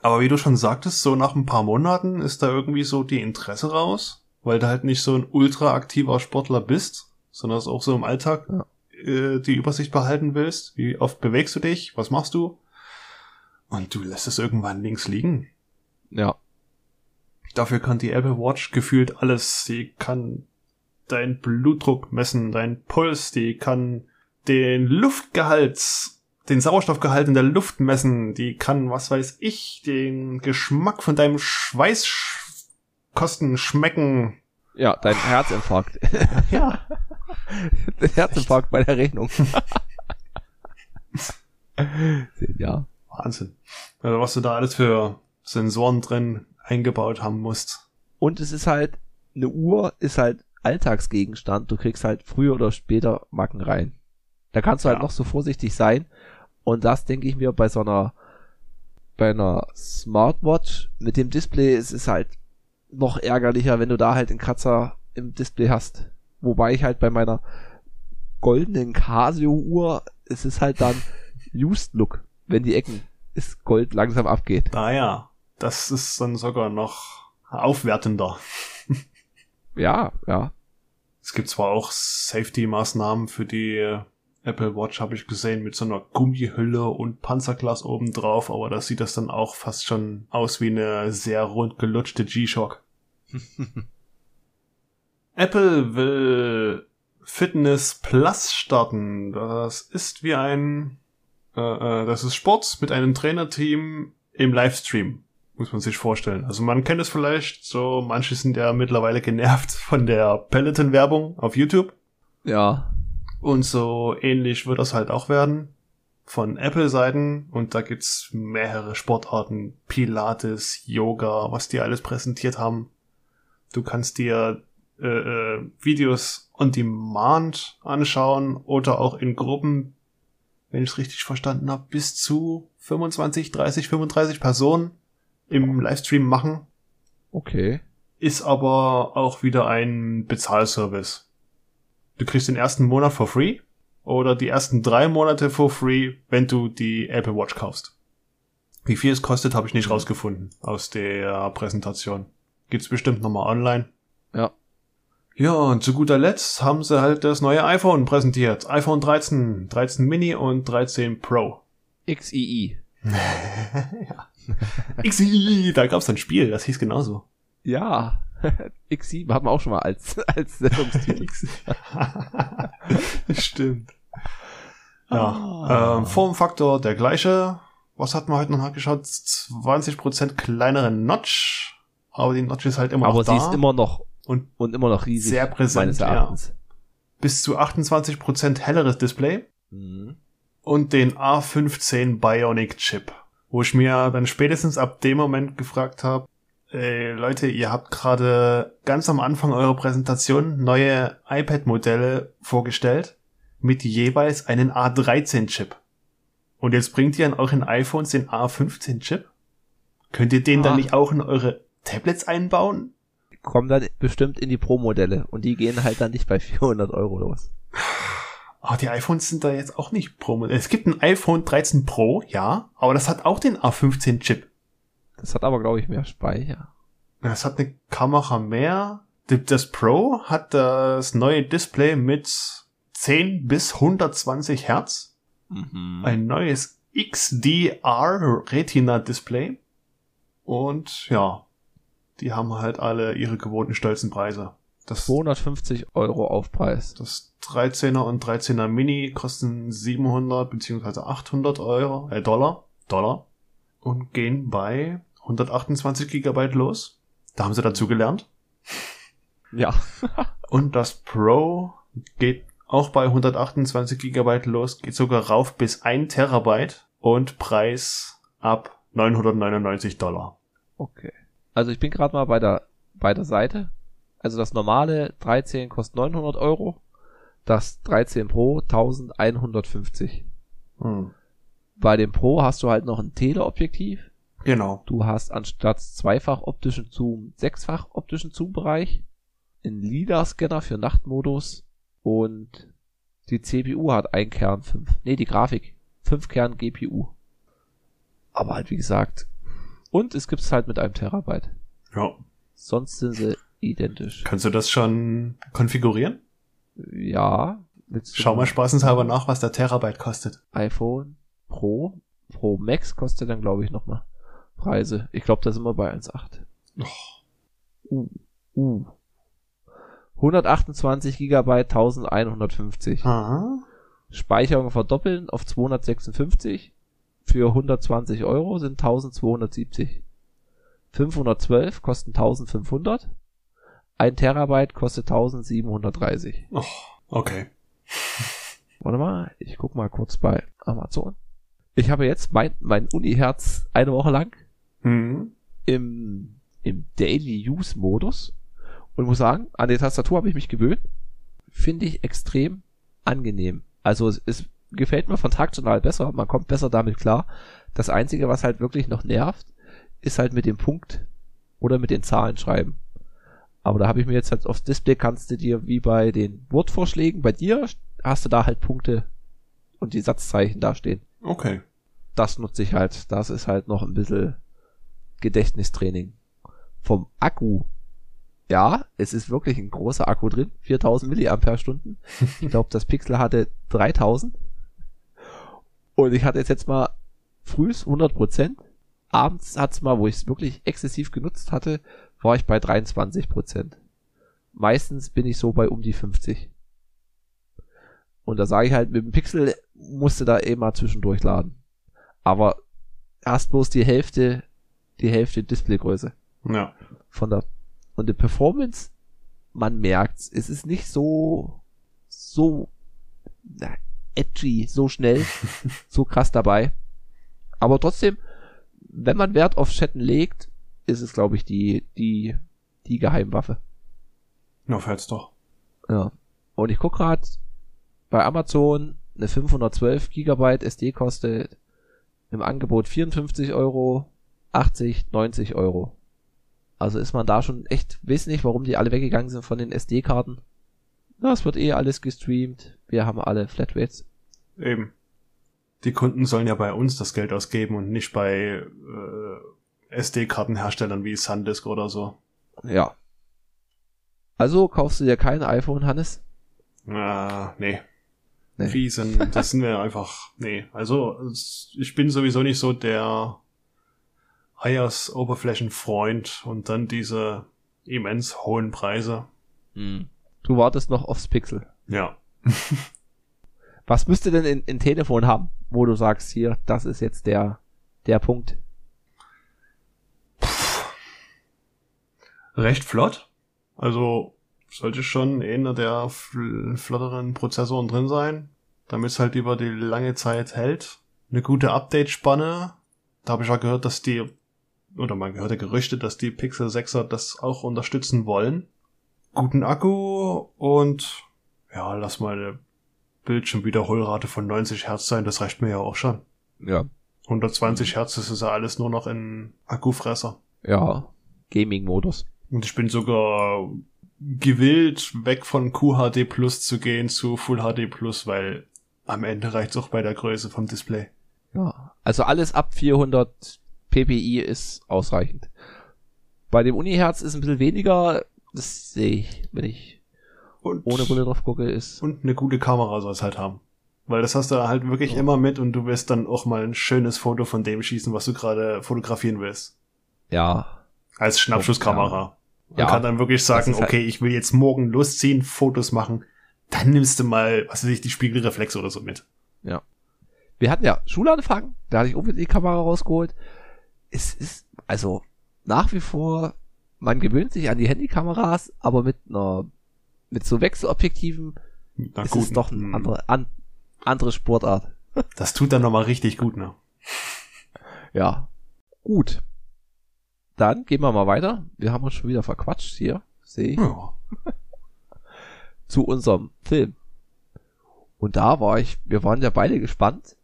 Aber wie du schon sagtest, so nach ein paar Monaten ist da irgendwie so die Interesse raus, weil du halt nicht so ein ultra aktiver Sportler bist, sondern es auch so im Alltag Ja. äh, die Übersicht behalten willst. Wie oft bewegst du dich? Was machst du? Und du lässt es irgendwann links liegen. Ja, Dafür kann die Apple Watch gefühlt alles. Sie kann dein Blutdruck messen, dein Puls, die kann den Luftgehalt, den Sauerstoffgehalt in der Luft messen, die kann, was weiß ich, den Geschmack von deinem Schweißkosten schmecken. Ja, dein Herzinfarkt. Ja. Der Herzinfarkt bei der Rechnung. ja. Wahnsinn. Also was du da alles für Sensoren drin eingebaut haben musst. Und es ist halt, eine Uhr ist halt Alltagsgegenstand. Du kriegst halt früher oder später Macken rein. Da kannst du halt Ja. noch so vorsichtig sein. Und das denke ich mir bei so einer, bei einer Smartwatch mit dem Display, es ist halt noch ärgerlicher, wenn du da halt einen Kratzer im Display hast. Wobei ich halt bei meiner goldenen Casio-Uhr, es ist halt dann Used Look, wenn die Ecken ist Gold langsam abgeht. Naja, das ist dann sogar noch aufwertender. Ja, ja. Es gibt zwar auch Safety-Maßnahmen für die äh, Apple Watch, habe ich gesehen, mit so einer Gummihülle und Panzerglas oben drauf, aber da sieht das dann auch fast schon aus wie eine sehr rund gelutschte G-Shock. Apple will Fitness Plus starten. Das ist wie ein, äh, äh, das ist Sport mit einem Trainerteam im Livestream. Muss man sich vorstellen. Also man kennt es vielleicht, so manche sind ja mittlerweile genervt von der Peloton-Werbung auf YouTube. Ja. Und so ähnlich wird das halt auch werden von Apple-Seiten. Und da gibt's mehrere Sportarten, Pilates, Yoga, was die alles präsentiert haben. Du kannst dir äh, äh, Videos on Demand anschauen oder auch in Gruppen, wenn ich es richtig verstanden habe, bis zu 25, 30, 35 Personen im Livestream machen. Okay. Ist aber auch wieder ein Bezahlservice. Du kriegst den ersten Monat for free oder die ersten drei Monate for free, wenn du die Apple Watch kaufst. Wie viel es kostet, habe ich nicht rausgefunden aus der Präsentation. Gibt's bestimmt nochmal online. Ja. Ja, und zu guter Letzt haben sie halt das neue iPhone präsentiert. iPhone 13, 13 Mini und 13 Pro. XII. XI, da gab's ein Spiel, das hieß genauso. Ja. XI hatten wir auch schon mal als, als Sendungstitel. Stimmt. Ja, Ah. ähm, Formfaktor der gleiche. Was hat man heute noch nachgeschaut? 20% kleinere Notch. Aber die Notch ist halt immer Aber noch sie da. ist immer noch und und immer noch riesig. Sehr präsent, meines ja. Erachtens. bis zu 28% helleres Display. Mhm. Und den A15 Bionic Chip. Wo ich mir dann spätestens ab dem Moment gefragt habe, ey, Leute, ihr habt gerade ganz am Anfang eurer Präsentation neue iPad-Modelle vorgestellt mit jeweils einen A13-Chip. Und jetzt bringt ihr an euren iPhones den A15-Chip? Könnt ihr den Ah. dann nicht auch in eure Tablets einbauen? Kommen dann bestimmt in die Pro-Modelle und die gehen halt dann nicht bei 400 Euro los. Ah, die iPhones sind da jetzt auch nicht Pro. Es gibt ein iPhone 13 Pro, ja, aber das hat auch den A15-Chip. Das hat aber, glaube ich, mehr Speicher. Es hat eine Kamera mehr. Das Pro hat das neue Display mit 10 bis 120 Hertz. Mhm. Ein neues XDR Retina Display. Und ja, die haben halt alle ihre gewohnten stolzen Preise. Das, 250 Euro Aufpreis. das 13er und 13er Mini kosten 700 beziehungsweise 800 Euro, äh, Dollar, Dollar. Und gehen bei 128 Gigabyte los. Da haben sie dazu gelernt. Ja. Und das Pro geht auch bei 128 Gigabyte los, geht sogar rauf bis 1 Terabyte und Preis ab 999 Dollar. Okay. Also ich bin gerade mal bei der, bei der Seite. Also das normale 13 kostet 900 Euro. Das 13 Pro 1150. Hm. Bei dem Pro hast du halt noch ein Teleobjektiv. Genau. Du hast anstatt zweifach optischen Zoom sechsfach optischen Zoom-Bereich. Einen LIDAR-Scanner für Nachtmodus. Und die CPU hat ein Kern 5. Nee, die Grafik. 5 Kern GPU. Aber halt wie gesagt. Und es gibt's halt mit einem Terabyte. Ja. Sonst sind sie identisch. Kannst du das schon konfigurieren? Ja. Schau mal spaßenshalber nach, was der Terabyte kostet. iPhone Pro. Pro Max kostet dann, glaube ich, nochmal Preise. Ich glaube, da sind wir bei 1,8. Oh, Uh. Uh. 128 Gigabyte 1150. Aha. Speicherung verdoppeln auf 256 für 120 Euro sind 1270. 512 kosten 1500. Ein Terabyte kostet 1730. Oh, okay. Warte mal, ich guck mal kurz bei Amazon. Ich habe jetzt mein, mein Uni-Herz eine Woche lang Hm. im, im Daily Use Modus und muss sagen, an die Tastatur habe ich mich gewöhnt. Finde ich extrem angenehm. Also es, es gefällt mir von Tag zu Tag besser, man kommt besser damit klar. Das Einzige, was halt wirklich noch nervt, ist halt mit dem Punkt oder mit den Zahlen schreiben. Aber da habe ich mir jetzt halt aufs Display kannst du dir wie bei den Word-Vorschlägen, bei dir hast du da halt Punkte und die Satzzeichen dastehen. Okay. Das nutze ich halt. Das ist halt noch ein bisschen Gedächtnistraining. Vom Akku. Ja, es ist wirklich ein großer Akku drin. 4000 Milliampere-Stunden. Ich glaube, das Pixel hatte 3000. Und ich hatte jetzt, jetzt mal frühs 100%. Abends hat's mal, wo ich es wirklich exzessiv genutzt hatte, war ich bei 23%. Meistens bin ich so bei um die 50. Und da sage ich halt, mit dem Pixel musste da eh mal zwischendurch laden. Aber erst bloß die Hälfte, die Hälfte Displaygröße Ja. von der und die Performance, man merkt's, es ist nicht so so na, edgy, so schnell, so krass dabei. Aber trotzdem, wenn man Wert auf Chatten legt, ist es glaube ich die die die Geheimwaffe. Na, fällt's doch. Ja. Und ich guck grad bei Amazon eine 512 Gigabyte SD kostet im Angebot 54 Euro, 80, 90 Euro. Also ist man da schon echt, weiß nicht, warum die alle weggegangen sind von den SD-Karten. Das wird eh alles gestreamt. Wir haben alle Flatrates. Eben. Die Kunden sollen ja bei uns das Geld ausgeben und nicht bei äh, SD-Kartenherstellern wie Sandisk oder so. Ja. Also kaufst du dir kein iPhone, Hannes? Ah, nee. Nee. Riesen, das sind wir einfach, nee. Also, ich bin sowieso nicht so der iOS Oberflächenfreund und dann diese immens hohen Preise. Hm. Du wartest noch aufs Pixel. Ja. Was müsste denn in, in Telefon haben, wo du sagst, hier, das ist jetzt der, der Punkt? Recht flott. Also, sollte schon einer der fl flotteren Prozessoren drin sein, damit es halt über die lange Zeit hält. Eine gute Update-Spanne. Da habe ich auch gehört, dass die, oder man gehört ja Gerüchte, dass die Pixel 6er das auch unterstützen wollen. Guten Akku und ja, lass mal eine Bildschirmwiederholrate von 90 Hertz sein, das reicht mir ja auch schon. Ja. 120 Hertz, das ist ja alles nur noch in Akkufresser. Ja. Gaming-Modus. Und ich bin sogar gewillt, weg von QHD Plus zu gehen zu Full HD Plus, weil am Ende reicht's auch bei der Größe vom Display. Ja. Also alles ab 400 ppi ist ausreichend. Bei dem Uni-Herz ist ein bisschen weniger, das sehe ich, wenn ich Und, ohne Brille drauf gucke, ist, und eine gute Kamera soll es halt haben. Weil das hast du halt wirklich Ja. immer mit und du wirst dann auch mal ein schönes Foto von dem schießen, was du gerade fotografieren willst. ja, Als Schnappschusskamera. Man Ja. kann dann wirklich sagen, halt- okay, ich will jetzt morgen losziehen, Fotos machen. Dann nimmst du mal, was weiß ich, die Spiegelreflexe oder so mit. wir hatten ja Schulanfang, da hatte ich unbedingt die Kamera rausgeholt. Es ist, also, nach wie vor, man gewöhnt sich an die Handykameras, aber mit einer, mit so Wechselobjektiven Na ist gut, es doch eine hm. andere, an, andere Sportart. Das tut dann nochmal richtig gut, ne? Ja. Gut. Dann gehen wir mal weiter. Wir haben uns schon wieder verquatscht hier, sehe ich, Ja. zu unserem Film. Und da war ich, wir waren ja beide gespannt.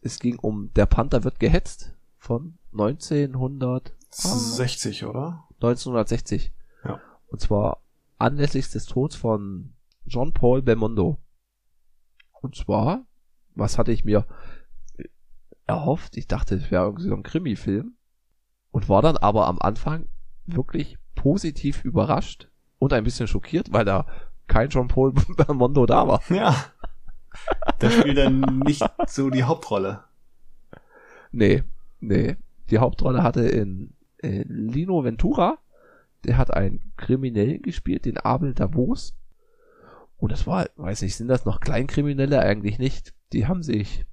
Es ging um Der Panther wird gehetzt von 1900, 60, oder? 1960. Ja. Und zwar anlässlich des Todes von John Paul Belmondo. Und zwar, was hatte ich mir erhofft? Ich dachte, es wäre irgendwie so ein Krimi-Film. Und war dann aber am Anfang wirklich positiv überrascht und ein bisschen schockiert, weil da kein John Paul Belmondo da war. Ja. Der spielt dann nicht so die Hauptrolle. Nee, nee. Die Hauptrolle hatte in, in Lino Ventura, der hat einen Kriminellen gespielt, den Abel Davos. Und das war, weiß nicht, sind das noch Kleinkriminelle? Eigentlich nicht. Die haben sich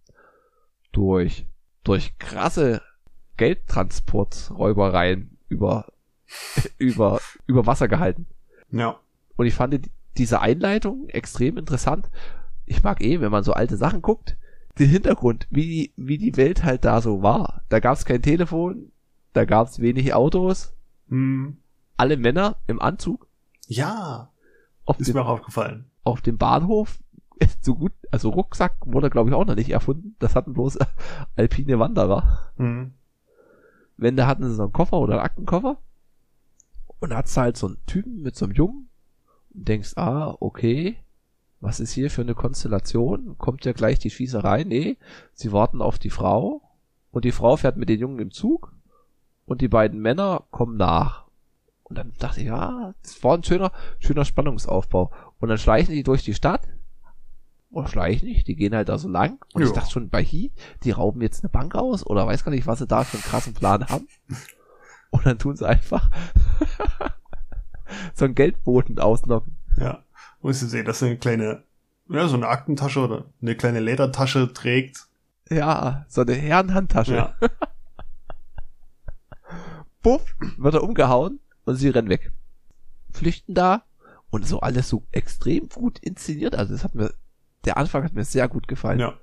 durch, durch krasse Geldtransporträubereien über, über, über Wasser gehalten. Ja. Und ich fand diese Einleitung extrem interessant. Ich mag eh, wenn man so alte Sachen guckt, den Hintergrund, wie, wie die Welt halt da so war. Da gab es kein Telefon, da gab es wenig Autos, Hm. alle Männer im Anzug. Ja, Auf ist dem, mir auch aufgefallen. auf dem Bahnhof, so gut, also Rucksack wurde glaube ich auch noch nicht erfunden. Das hatten bloß alpine Wanderer. Hm. Wenn da hatten sie so einen Koffer oder einen Aktenkoffer und da hat's halt so einen Typen mit so einem Jungen und denkst, ah, okay, was ist hier für eine Konstellation? Kommt ja gleich die Schießerei? Nee, sie warten auf die Frau und die Frau fährt mit den Jungen im Zug und die beiden Männer kommen nach. Und dann dachte ich, ja, das war ein schöner, schöner Spannungsaufbau. Und dann schleichen die durch die Stadt. Oder schleichen nicht, die gehen halt da so lang. Und ich Ja. dachte schon, bei Hi, die rauben jetzt eine Bank aus oder weiß gar nicht, was sie da für einen krassen Plan haben. Und dann tun sie einfach so einen Geldboten auslocken. Ja. Musst du sehen, dass er eine kleine, ja, so eine Aktentasche oder eine kleine Ledertasche trägt. Ja, so eine Herrenhandtasche. Ja. Puff, wird er umgehauen und sie rennen weg. Flüchten da und so alles so extrem gut inszeniert. Also das hat mir, der Anfang hat mir sehr gut gefallen. Ja.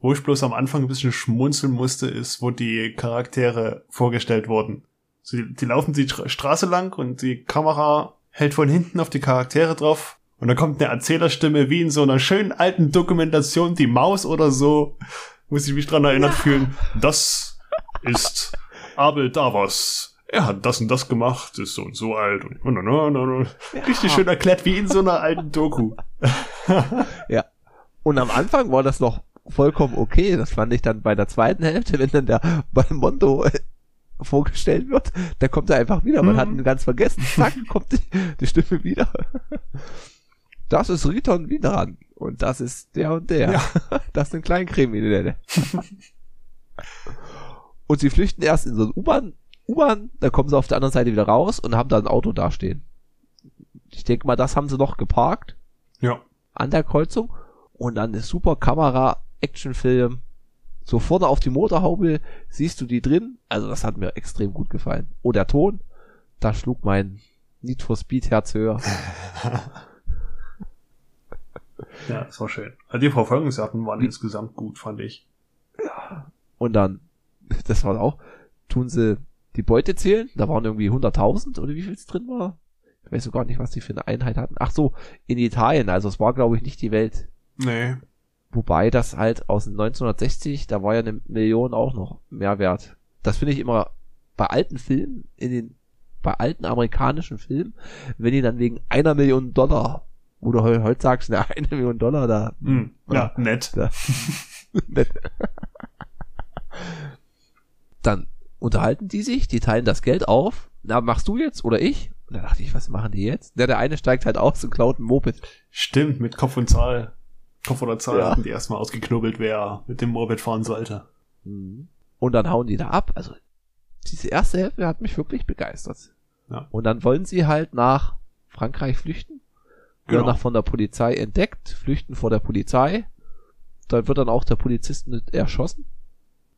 Wo ich bloß am Anfang ein bisschen schmunzeln musste, ist, wo die Charaktere vorgestellt wurden. Sie, die laufen die Stra- Straße lang und die Kamera hält von hinten auf die Charaktere drauf. Und dann kommt eine Erzählerstimme wie in so einer schönen alten Dokumentation, die Maus oder so. Muss ich mich dran erinnert fühlen. Das ist Abel Davos. Er hat das und das gemacht, ist so und so alt und, und, und, und, und. richtig schön erklärt wie in so einer alten Doku. Ja. Und am Anfang war das noch vollkommen okay. Das fand ich dann bei der zweiten Hälfte, wenn dann der Balmondo äh, vorgestellt wird, da kommt er einfach wieder. Man Mhm. hat ihn ganz vergessen. Zack, kommt die, die Stimme wieder. Das ist Riton Wiederan. Und das ist der und der. Ja. Das sind Kleinkriminelle. und sie flüchten erst in so eine U-Bahn, U-Bahn, da kommen sie auf der anderen Seite wieder raus und haben da ein Auto dastehen. Ich denke mal, das haben sie noch geparkt Ja. an der Kreuzung und dann ist super Kamera, Actionfilm. So vorne auf die Motorhaube siehst du die drin. Also das hat mir extrem gut gefallen. Oh, der Ton, da schlug mein Need for Speed Herz höher. Ja, das war schön. Also die Verfolgungsjagden waren insgesamt gut, fand ich. Und dann, das war auch, tun sie die Beute zählen. Da waren irgendwie 100.000 oder wie viel es drin war. Ich weiß so gar nicht, was die für eine Einheit hatten. Ach so, in Italien. Also es war, glaube ich, nicht die Welt. Nee. Wobei das halt aus den 1960, da war ja eine Million auch noch mehr wert. Das finde ich immer bei alten Filmen, in den, bei alten amerikanischen Filmen, wenn die dann wegen einer Million Dollar, wo du heu- heute sagst, ne, eine Million Dollar da, Hm. Ja, nett. da nett. dann unterhalten die sich, die teilen das Geld auf. Na, machst du jetzt oder ich? Und dann dachte ich, was machen die jetzt? Na, der eine steigt halt aus und klaut ein Moped. Stimmt, mit Kopf und Zahl. Kopf oder Zahl Ja. hatten die erstmal ausgeknubbelt, wer mit dem Moped fahren sollte. Mhm. Und dann hauen die da ab. Also diese erste Hälfte hat mich wirklich begeistert. Ja. Und dann wollen sie halt nach Frankreich flüchten. Werden Genau. nach von der Polizei entdeckt, flüchten vor der Polizei. Dann wird dann auch der Polizist erschossen.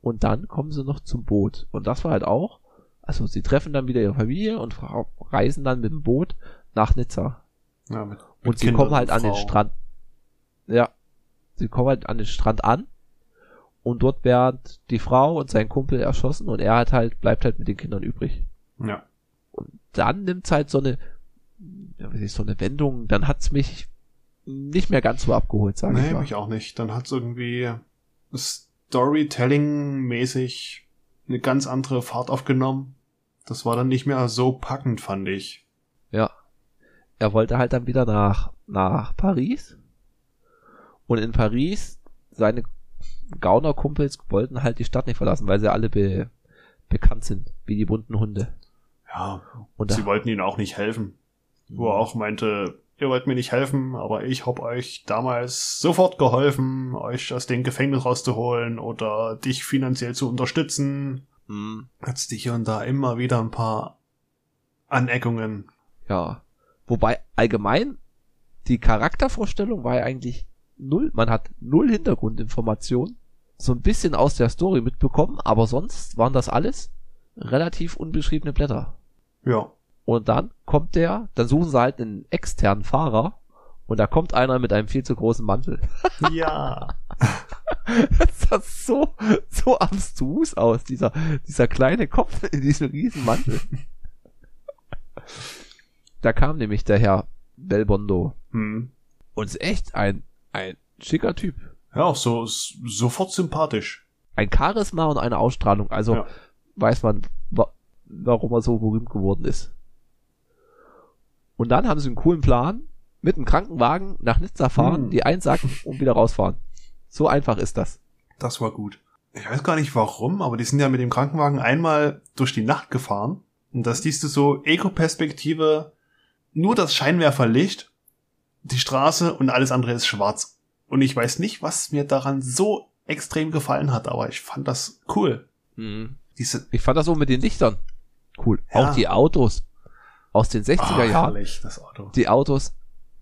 Und dann kommen sie noch zum Boot. Und das war halt auch, also sie treffen dann wieder ihre Familie und reisen dann mit dem Boot nach Nizza. Ja, mit, mit Und sie Kindern kommen halt und an den. Strand. Ja. Sie kommen halt an den Strand an. Und dort werden die Frau und sein Kumpel erschossen und er hat halt, bleibt halt mit den Kindern übrig. Ja. Dann nimmt's halt so eine, ja, wie ist so eine Wendung, dann hat's mich nicht mehr ganz so abgeholt, sage ich Nee, mal. mich auch nicht. Dann hat's irgendwie Storytelling-mäßig eine ganz andere Fahrt aufgenommen. Das war dann nicht mehr so packend, fand ich. Ja. Er wollte halt dann wieder nach, nach Paris. Und in Paris, seine Gaunerkumpels wollten halt die Stadt nicht verlassen, weil sie alle be, bekannt sind, wie die bunten Hunde. Ja, Und sie wollten ihnen auch nicht helfen. Wo er auch meinte, ihr wollt mir nicht helfen, aber ich hab euch damals sofort geholfen, euch aus dem Gefängnis rauszuholen oder dich finanziell zu unterstützen. Mhm. Hat's dich hier und da immer wieder ein paar Aneckungen. Ja. Wobei allgemein die Charaktervorstellung war ja eigentlich null. Man hat null Hintergrundinformationen. So ein bisschen aus der Story mitbekommen, aber sonst waren das alles relativ unbeschriebene Blätter. Ja. Und dann kommt der, dann suchen sie halt einen externen Fahrer und da kommt einer mit einem viel zu großen Mantel. Ja. Das sah so, so abstrus aus, dieser, dieser kleine Kopf in diesem riesen Mantel. Da kam nämlich der Herr Belbondo Hm. und ist echt ein, ein schicker Typ. Ja, auch so sofort sympathisch. Ein Charisma und eine Ausstrahlung, also Ja. weiß man, wa warum er so berühmt geworden ist. Und dann haben sie einen coolen Plan, mit einem Krankenwagen nach Nizza fahren, Hm. die einsacken und wieder rausfahren. So einfach ist das. Das war gut. Ich weiß gar nicht warum, aber die sind ja mit dem Krankenwagen einmal durch die Nacht gefahren. Und das siehst du so Eco-Perspektive, nur das Scheinwerferlicht, die Straße und alles andere ist schwarz. Und ich weiß nicht, was mir daran so extrem gefallen hat, aber ich fand das cool. Mhm. Diese Ich fand das so mit den Lichtern cool. Ja. Auch die Autos aus den 60er Ah, Jahren. herrlich, das Auto. Die Autos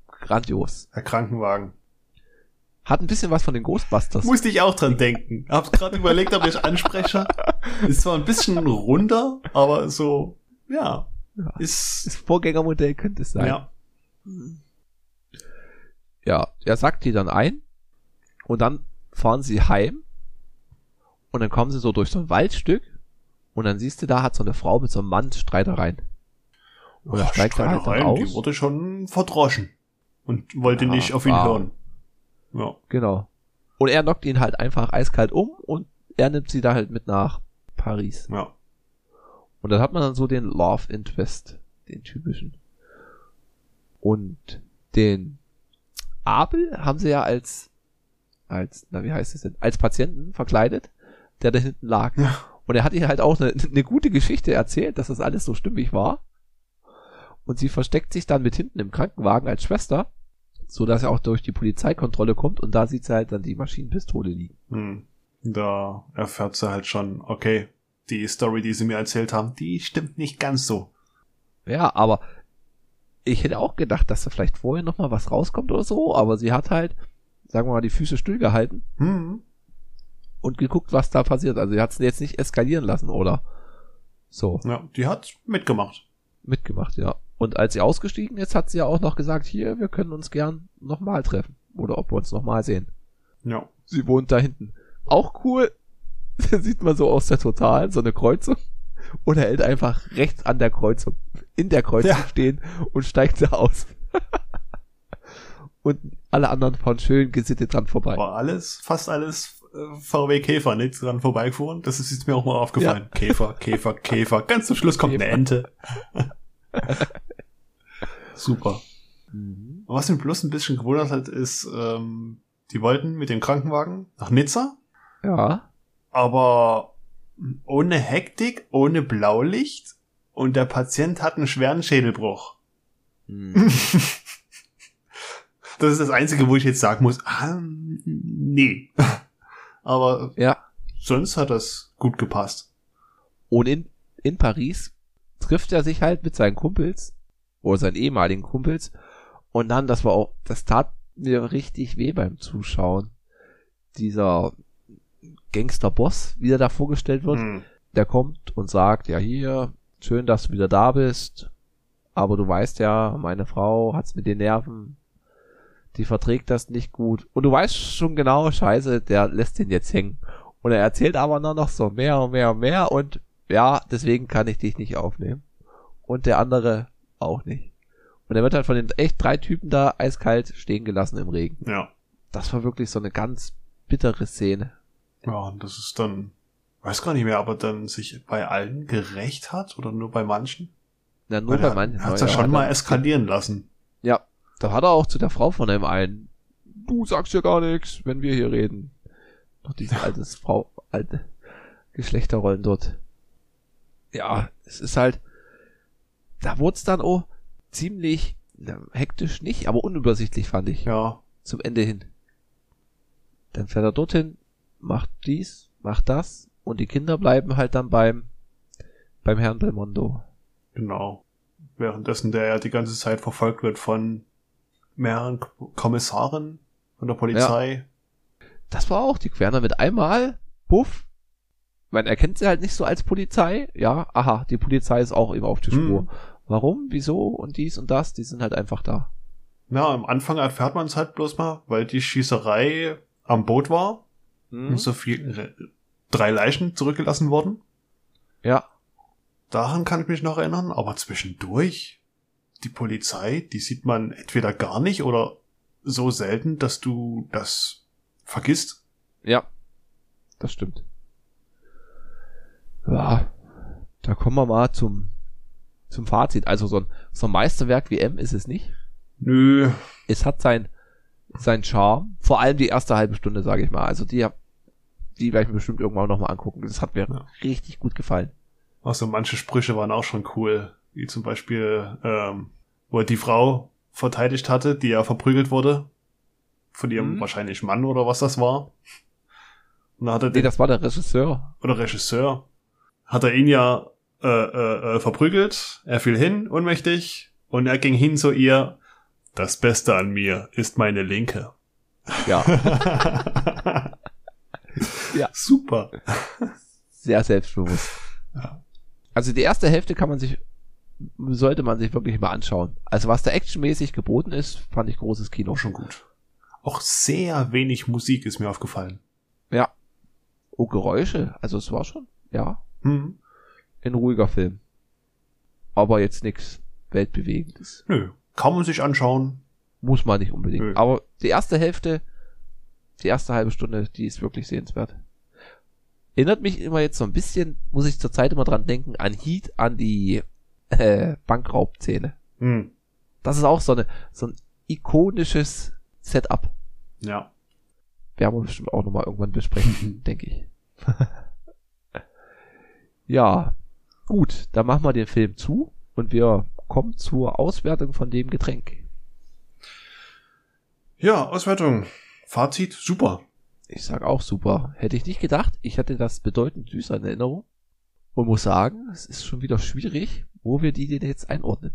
grandios. Der Krankenwagen. Hat ein bisschen was von den Ghostbusters. Musste ich auch dran denken. Hab's gerade überlegt, ob ich anspreche. Ist zwar ein bisschen runder, aber so, ja, Ja. ist, Das Vorgängermodell könnte es sein. ja, ja, er sagt die dann ein und dann fahren sie heim und dann kommen sie so durch so ein Waldstück und dann siehst du, da hat so eine Frau mit so einem Mann Streitereien. Und Ach, steigt halt dann Streitereien, Die aus. wurde schon verdroschen. Und wollte Ja, nicht auf ihn wow. hören. Ja. Genau. Und er knockt ihn halt einfach eiskalt um und er nimmt sie da halt mit nach Paris. Ja. Und dann hat man dann so den Love Interest, den typischen. Und den Abel haben sie ja als, als, na wie heißt es denn, als Patienten verkleidet, der da hinten lag. Ja. Und er hat ihr halt auch eine, eine gute Geschichte erzählt, dass das alles so stimmig war. Und sie versteckt sich dann mit hinten im Krankenwagen als Schwester, so dass er auch durch die Polizeikontrolle kommt und da sieht sie halt dann die Maschinenpistole liegen. Hm. Da erfährt sie halt schon, okay, die Story, die sie mir erzählt haben, die stimmt nicht ganz so. Ja, aber ich hätte auch gedacht, dass da vielleicht vorher noch mal was rauskommt oder so, aber sie hat halt, sagen wir mal, die Füße stillgehalten Hm. und geguckt, was da passiert. Also sie hat es jetzt nicht eskalieren lassen oder so Ja, die hat mitgemacht. mitgemacht, ja. Und als sie ausgestiegen ist, hat sie ja auch noch gesagt, hier, wir können uns gern nochmal treffen. Oder ob wir uns nochmal sehen. Ja. Sie wohnt da hinten. Auch cool. Sieht man so aus der Totalen, so eine Kreuzung. Und er hält einfach rechts an der Kreuzung, in der Kreuzung Ja. stehen und steigt da aus. und alle anderen fahren schön gesittet dran vorbei. War alles, fast alles äh, VW Käfer, nicht dran vorbeigefahren. Das ist jetzt mir auch mal aufgefallen. Käfer, Käfer, Käfer. Ganz zum Schluss kommt eine Käfer. Ente. Super. Mhm. Was mich bloß ein bisschen gewundert hat, ist, ähm, die wollten mit dem Krankenwagen nach Nizza, Ja. aber ohne Hektik, ohne Blaulicht und der Patient hat einen schweren Schädelbruch. Mhm. Das ist das Einzige, wo ich jetzt sagen muss, ah, nee. Aber Ja. sonst hat das gut gepasst. Und in, in Paris trifft er sich halt mit seinen Kumpels oder seinen ehemaligen Kumpels und dann, das war auch, das tat mir richtig weh beim Zuschauen. Dieser Gangsterboss, wie er da vorgestellt wird, Hm. der kommt und sagt, ja hier, schön, dass du wieder da bist, aber du weißt ja, meine Frau hat's mit den Nerven, die verträgt das nicht gut. Und du weißt schon genau, scheiße, der lässt den jetzt hängen. Und er erzählt aber nur noch so mehr und mehr und mehr und ja, deswegen kann ich dich nicht aufnehmen. Und der andere auch nicht. Und er wird halt von den echt drei Typen da eiskalt stehen gelassen im Regen. Ja. Das war wirklich so eine ganz bittere Szene. Ja, und das ist dann, weiß gar nicht mehr, ob er dann sich bei allen gerecht hat oder nur bei manchen. Na, nur Weil bei er manchen. hat's ja, ja schon hat mal er- eskalieren lassen. Ja, da hat er auch zu der Frau von dem einen, du sagst ja gar nichts, wenn wir hier reden. Noch diese altes Frau, alte Geschlechterrollen dort. Ja, es ist halt, da wurde es dann auch ziemlich na, hektisch nicht, aber unübersichtlich fand ich Ja. zum Ende hin. Dann fährt er dorthin, macht dies, macht das und die Kinder bleiben halt dann beim beim Herrn Belmondo. Genau. Währenddessen der ja die ganze Zeit verfolgt wird von mehreren Kommissaren von der Polizei. Ja. Das war auch die Querner mit einmal, puff, man erkennt sie halt nicht so als Polizei, ja, aha, die Polizei ist auch immer auf der Spur. Hm. Warum, wieso und dies und das, die sind halt einfach da. Ja, am Anfang erfährt man es halt bloß mal, weil die Schießerei am Boot war hm. und so viel, drei Leichen zurückgelassen wurden. Ja. Daran kann ich mich noch erinnern, aber zwischendurch, die Polizei, die sieht man entweder gar nicht oder so selten, dass du das vergisst. Ja, das stimmt. Ja, da kommen wir mal zum, zum Fazit. Also so ein, so ein Meisterwerk wie M ist es nicht. Nö. Es hat sein, sein Charme. Vor allem die erste halbe Stunde, sage ich mal. Also die, die werde ich mir bestimmt irgendwann nochmal angucken. Das hat mir ja. richtig gut gefallen. Also manche Sprüche waren auch schon cool. Wie zum Beispiel, ähm, wo er die Frau verteidigt hatte, die ja verprügelt wurde. Von ihrem mhm. wahrscheinlich Mann oder was das war. Und da hat er nee, das war der Regisseur. Oder Regisseur hat er ihn ja äh, äh, äh, verprügelt. Er fiel hin, ohnmächtig, und er ging hin zu ihr. Das Beste an mir ist meine Linke. Ja. ja. Super. Sehr selbstbewusst. Ja. Also die erste Hälfte kann man sich, sollte man sich wirklich mal anschauen. Also was da actionmäßig geboten ist, fand ich großes Kino. Auch schon gut. Auch sehr wenig Musik ist mir aufgefallen. Ja. Oh, Geräusche. Also es war schon, ja. Hm. Ein ruhiger Film. Aber jetzt nichts Weltbewegendes. Nö, kann man sich anschauen. Muss man nicht unbedingt. Nö. Aber die erste Hälfte, die erste halbe Stunde, die ist wirklich sehenswert. Erinnert mich immer jetzt so ein bisschen, muss ich zur Zeit immer dran denken, an Heat, an die äh, Bankraubszene. Hm. Das ist auch so, eine, so ein ikonisches Setup. Ja. Werden wir bestimmt auch nochmal irgendwann besprechen, denke ich. Ja, gut, dann machen wir den Film zu und wir kommen zur Auswertung von dem Getränk. Ja, Auswertung. Fazit, super. Ich sag auch super. Hätte ich nicht gedacht. Ich hatte das bedeutend süßer in Erinnerung. Und muss sagen, es ist schon wieder schwierig, wo wir die denn jetzt einordnen.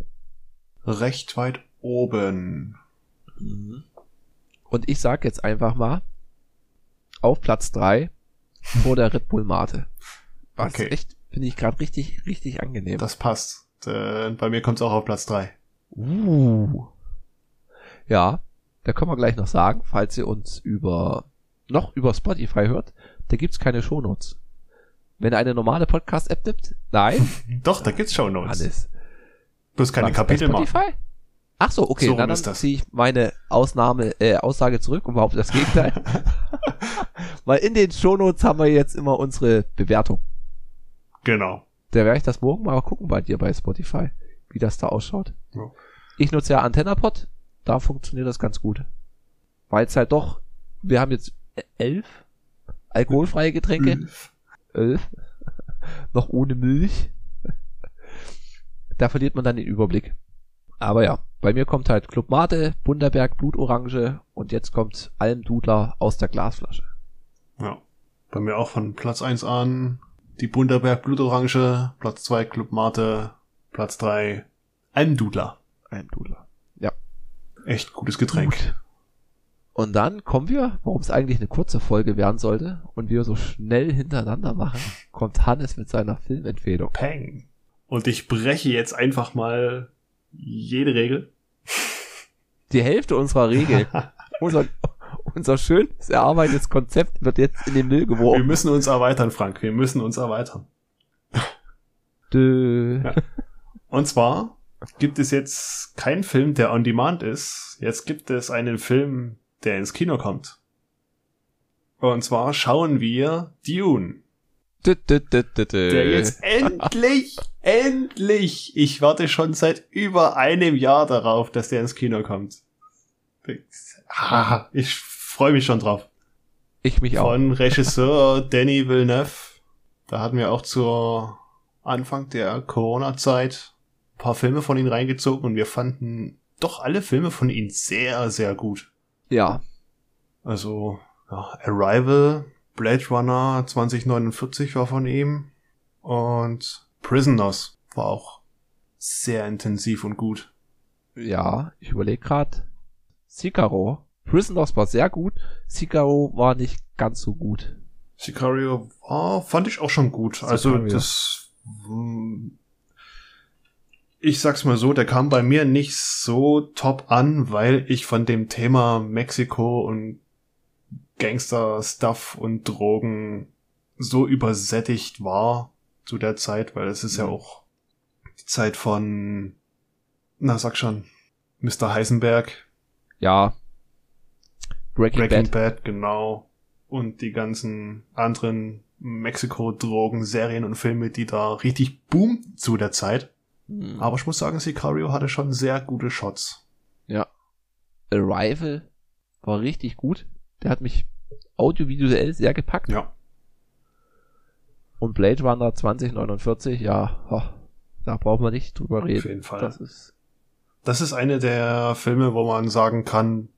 Recht weit oben. Mhm. Und ich sag jetzt einfach mal, auf Platz drei vor der Red Bull Mate. Was okay. echt Finde ich gerade richtig, richtig angenehm. Das passt. Äh, bei mir kommt es auch auf Platz drei. Uh. Ja, da können wir gleich noch sagen, falls ihr uns über noch über Spotify hört, da gibt's keine Shownotes. Wenn ihr eine normale Podcast-App nimmt, nein. Doch, da gibt's Shownotes. Alles. Bloß keine Was, Kapitel Spotify? Ach so, okay, so dann, dann ziehe ich meine Ausnahme, äh, Aussage zurück und behaupte das Gegenteil. Weil in den Shownotes haben wir jetzt immer unsere Bewertung. Genau. Da werde ich das morgen mal gucken bei dir bei Spotify, wie das da ausschaut. Ja. Ich nutze ja AntennaPod, da funktioniert das ganz gut. Weil es halt doch, wir haben jetzt elf alkoholfreie Getränke. Elf. elf. Noch ohne Milch. da verliert man dann den Überblick. Aber ja, bei mir kommt halt Club Mate, Bunderberg, Blutorange und jetzt kommt Almdudler aus der Glasflasche. Ja. Bei mir auch von Platz 1 an die Bunderberg Blutorange, Platz 2 Club Mate, Platz 3 Almdudler. Almdudler. Ja. Echt gutes Getränk. Gut. Und dann kommen wir, warum es eigentlich eine kurze Folge werden sollte und wir so schnell hintereinander machen, kommt Hannes mit seiner Filmempfehlung. Peng. Und ich breche jetzt einfach mal jede Regel. Die Hälfte unserer Regel. unser, unser schönes erarbeitetes Konzept wird jetzt in den Müll geworfen. Wir müssen uns erweitern, Frank. Wir müssen uns erweitern. Dö. Ja. Und zwar gibt es jetzt keinen Film, der on demand ist. Jetzt gibt es einen Film, der ins Kino kommt. Und zwar schauen wir Dune. Dö, dö, dö. Der jetzt endlich, endlich, ich warte schon seit über einem Jahr darauf, dass der ins Kino kommt. Ich freue mich schon drauf. Ich mich auch. Von Regisseur Danny Villeneuve. Da hatten wir auch zur Anfang der Corona-Zeit paar Filme von ihm reingezogen und wir fanden doch alle Filme von ihm sehr, sehr gut. Ja. Also, ja, Arrival, Blade Runner 2049 war von ihm und Prisoners war auch sehr intensiv und gut. Ja, ich überlege gerade. Sicaro. Prisoners war sehr gut. Sicaro war nicht ganz so gut. Sicario war, fand ich auch schon gut. Also Sicario. das, hm, ich sag's mal so, der kam bei mir nicht so top an, weil ich von dem Thema Mexiko und Gangster-Stuff und Drogen so übersättigt war zu der Zeit, weil es ist ja Mhm. auch die Zeit von, na sag schon, Mr. Heisenberg, Ja. Breaking, Breaking Bad. Bad, genau. Und die ganzen anderen Mexiko-Drogen, Serien und Filme, die da richtig boom zu der Zeit. Hm. Aber ich muss sagen, Sicario hatte schon sehr gute Shots. Ja. Arrival war richtig gut. Der hat mich audiovisuell sehr gepackt. Ja. Und Blade Runner 2049, ja, ho, da brauchen wir nicht drüber reden. Auf jeden Fall. Das ist, Das ist eine der Filme, wo man sagen kann,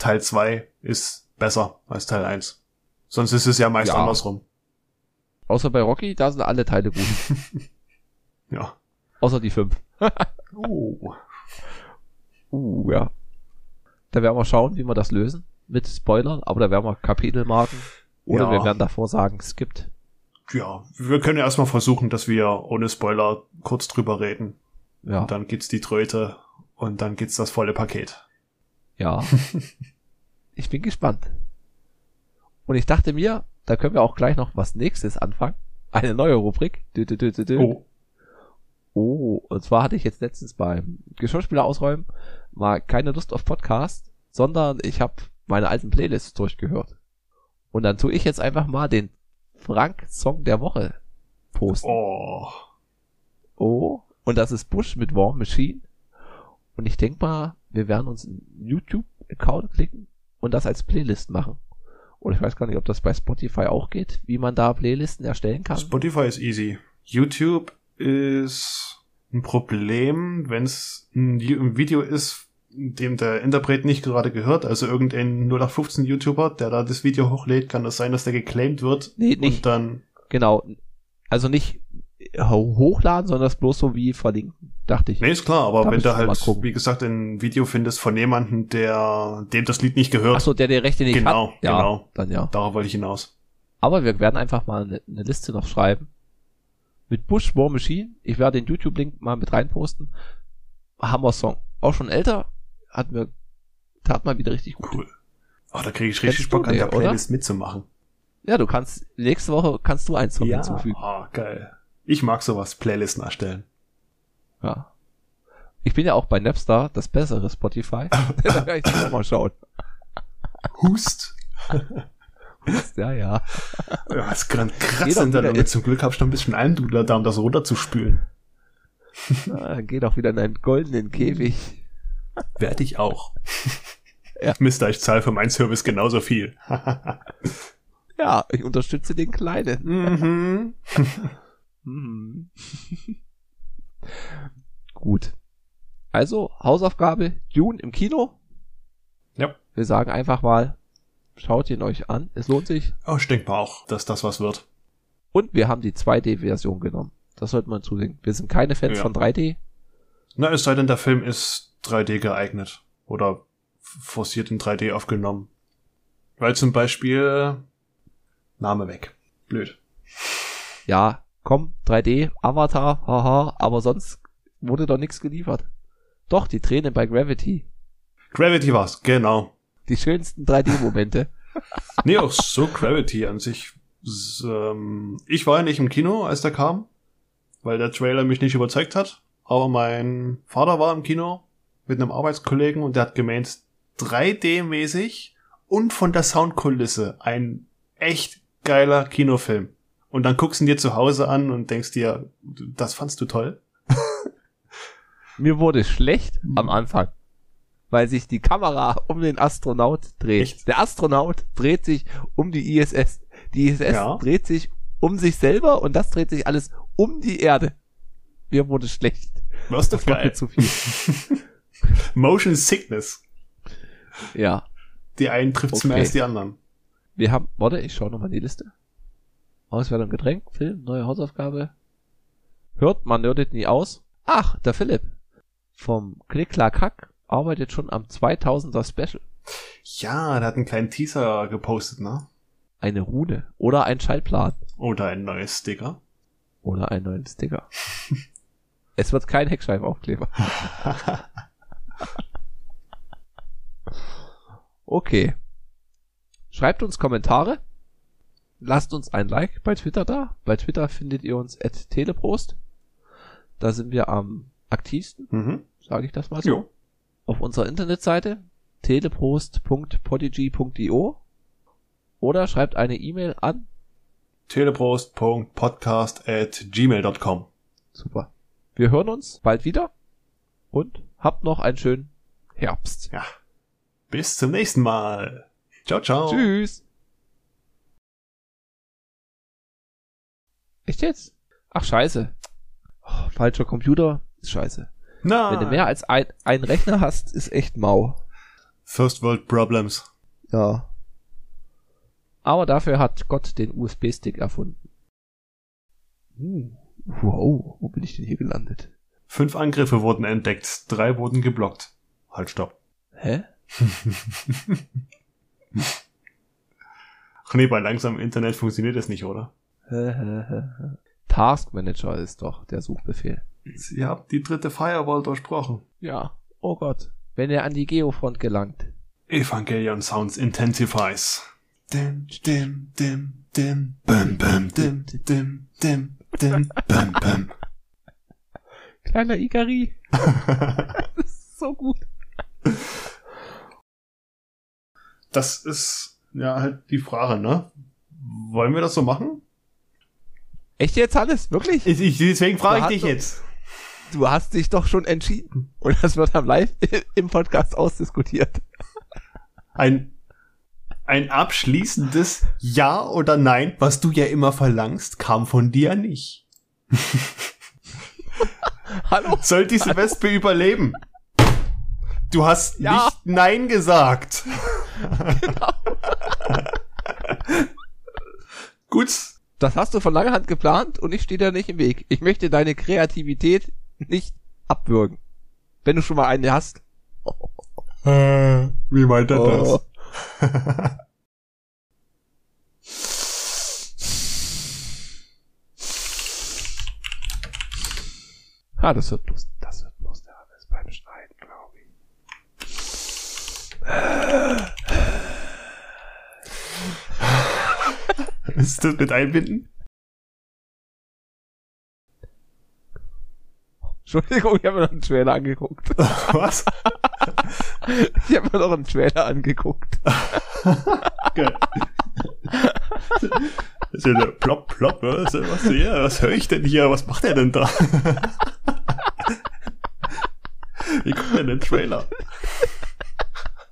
Teil 2 ist besser als Teil 1. Sonst ist es ja meist Ja. andersrum. außer bei Rocky, da sind alle Teile gut. Ja. außer die fünf. Oh. Uh, ja. Da werden wir schauen, wie wir das lösen. Mit Spoilern, aber da werden wir Kapitelmarken. Oder Ja. wir werden davor sagen, es gibt. Ja, wir können ja erstmal versuchen, dass wir ohne Spoiler kurz drüber reden. Ja. Und dann gibt's die Tröte und dann gibt's das volle Paket. Ja. ich bin gespannt. Und ich dachte mir, da können wir auch gleich noch was nächstes anfangen. Eine neue Rubrik. Dü, dü, dü, dü, dü. Oh. Oh, und zwar hatte ich jetzt letztens beim Geschirrspüler ausräumen mal keine Lust auf Podcast, sondern ich habe meine alten Playlists durchgehört. Und dann tue ich jetzt einfach mal den Frank-Song der Woche posten. Oh. Oh, und das ist Bush mit War Machine. Und ich denk mal, wir werden uns einen YouTube-Account klicken und das als Playlist machen. Und ich weiß gar nicht, ob das bei Spotify auch geht, wie man da Playlisten erstellen kann. Spotify ist easy. YouTube ist ein Problem, wenn es ein Video ist, dem der Interpret nicht gerade gehört, also irgendein 0815 YouTuber, der da das Video hochlädt, kann es sein, dass der geclaimed wird Nee, nicht. und dann Genau. Also nicht ho- hochladen, sondern das bloß so wie verlinken, dachte ich. Nee, ist klar, aber Da wenn du halt, wie gesagt, ein Video findest von jemandem, der dem das Lied nicht gehört, Achso, der die Rechte nicht Genau, hat. Ja, genau. dann ja. darauf wollte ich hinaus. Aber wir werden einfach mal eine, eine Liste noch schreiben. Mit Bush War Machine. Ich werde den YouTube-Link mal mit reinposten. Hammer Song. Auch schon älter. Hat mir, tat mal wieder richtig gut. Cool. Oh, da kriege ich richtig Bock an der oder? Playlist mitzumachen. Ja, du kannst, nächste Woche kannst du einen Song Ja, hinzufügen. oh, geil. Ich mag sowas, Playlisten erstellen. Ja. Ich bin ja auch bei Napstar, das bessere Spotify. da kann ich das auch mal schauen. Hust. Ja, ja. Ja, es kratzt Geht doch in der Lunge. Zum Glück hab ich noch ein bisschen Almdudler da, um das runterzuspülen. Ah, Geht auch wieder in einen goldenen Käfig. Werde ich auch. Ja. Mister, ich zahle für meinen Service genauso viel. Ja, ich unterstütze den Kleinen. mhm. Gut. Also, Hausaufgabe, Dune im Kino. Ja. Wir sagen einfach mal, schaut ihn euch an. Es lohnt sich. Oh, ich denke mal auch, dass das was wird. Und wir haben die 2D-Version genommen. Das sollte man zusehen. Wir sind keine Fans Ja. von 3D. Na, es sei denn, der Film ist 3D geeignet. Oder forciert in 3D aufgenommen. Weil zum Beispiel Name weg. Blöd. Ja, komm, 3D, Avatar, haha, aber sonst wurde doch nichts geliefert. Doch, die Tränen bei Gravity. Gravity war's, genau. Die schönsten 3D-Momente. Nee, auch so Gravity an sich. Ähm, Ich war ja nicht im Kino, als der kam, weil der Trailer mich nicht überzeugt hat. Aber mein Vater war im Kino mit einem Arbeitskollegen und der hat gemeint, 3D-mäßig und von der Soundkulisse ein echt geiler Kinofilm. Und dann guckst du ihn dir zu Hause an und denkst dir, das fandst du toll? Mir wurde schlecht am Anfang, weil sich die Kamera um den Astronaut dreht. Echt? Der Astronaut dreht sich um die ISS. Die ISS Ja. dreht sich um sich selber und das dreht sich alles um die Erde. Mir wurde schlecht. Was Das war mir zu viel. Motion Sickness. Ja. Die einen trifft's mehr Okay. als die anderen. Wir haben, warte, ich schaue nochmal die Liste. Auswertung Getränk, Film, neue Hausaufgabe. Hört, man nerdet nie aus. Ach, der Philipp vom Klick Klack Hack arbeitet schon am 2000er Special. Ja, der hat einen kleinen Teaser gepostet, ne? Eine Rune oder ein Schaltplan Oder ein neues Sticker. oder einen neuen Sticker. es wird kein Heckscheibeaufkleber. Okay. Schreibt uns Kommentare. Lasst uns ein Like bei Twitter da. Bei Twitter findet ihr uns at teleprost. Da sind wir am aktivsten, Mhm. sage ich das mal so. Jo. Auf unserer Internetseite teleprost.podigy.io oder schreibt eine E-Mail an. teleprost.podcast at gmail.com. Super. Wir hören uns bald wieder und habt noch einen schönen Herbst. Ja. Bis zum nächsten Mal. Ciao, ciao. Tschüss. Echt jetzt? Ach, scheiße. Oh, falscher Computer ist scheiße. Na, Wenn du mehr als ein, einen Rechner hast, ist echt mau. First World Problems. Ja. Aber dafür hat Gott den USB-Stick erfunden. Uh, wow, wo bin ich denn hier gelandet? Fünf Angriffe wurden entdeckt, drei wurden geblockt. Halt, stopp. Hä? Ach nee, bei langsamem Internet funktioniert das nicht, oder? Task Manager ist doch der Suchbefehl. Sie haben die dritte Firewall durchbrochen. Ja. Oh Gott. Wenn er an die Geofront gelangt. Evangelion Sounds intensifies. Dim, dim, dim, dim, bim, bim, dim, dim, dim, dim, bim, bim. Kleiner Ikari. das ist so gut. Das ist ja halt die Frage, ne? Wollen wir das so machen? Echt jetzt, Hannes? Wirklich? Ich, ich, deswegen frage ich dich jetzt. Du hast dich doch schon entschieden. Und das wird am Live im Podcast ausdiskutiert. Ein, ein abschließendes Ja oder Nein, was du ja immer verlangst, kam von dir nicht. Hallo? Soll diese Wespe überleben? Du hast Ja. nicht Nein gesagt. Gut. Das hast du von langer Hand geplant und ich stehe dir nicht im Weg. Ich möchte deine Kreativität nicht abwürgen. Wenn du schon mal eine hast. Wie meint er Oh. Ah, das wird bloß, das wird bloß der Hannes beim Schneiden, glaube ich. Ist das mit einbinden? Entschuldigung, ich habe mir noch einen Trailer angeguckt. Was? Ich habe mir noch einen Trailer angeguckt. Geil. Das ist ja der plopp, plopp, was, was, ja, was höre ich denn hier? Was macht er denn da? Wie kommt denn der Trailer?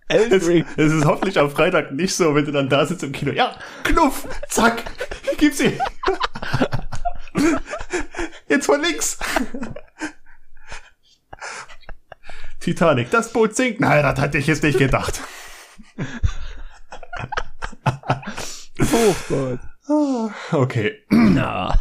Elden Es, ist hoffentlich am Freitag nicht so, wenn du dann da sitzt im Kino. Ja, Knuff, zack, gib sie. Jetzt von links. Titanic, das Boot sinkt. Nein, das hatte ich jetzt nicht gedacht. Oh Gott. Okay. Na.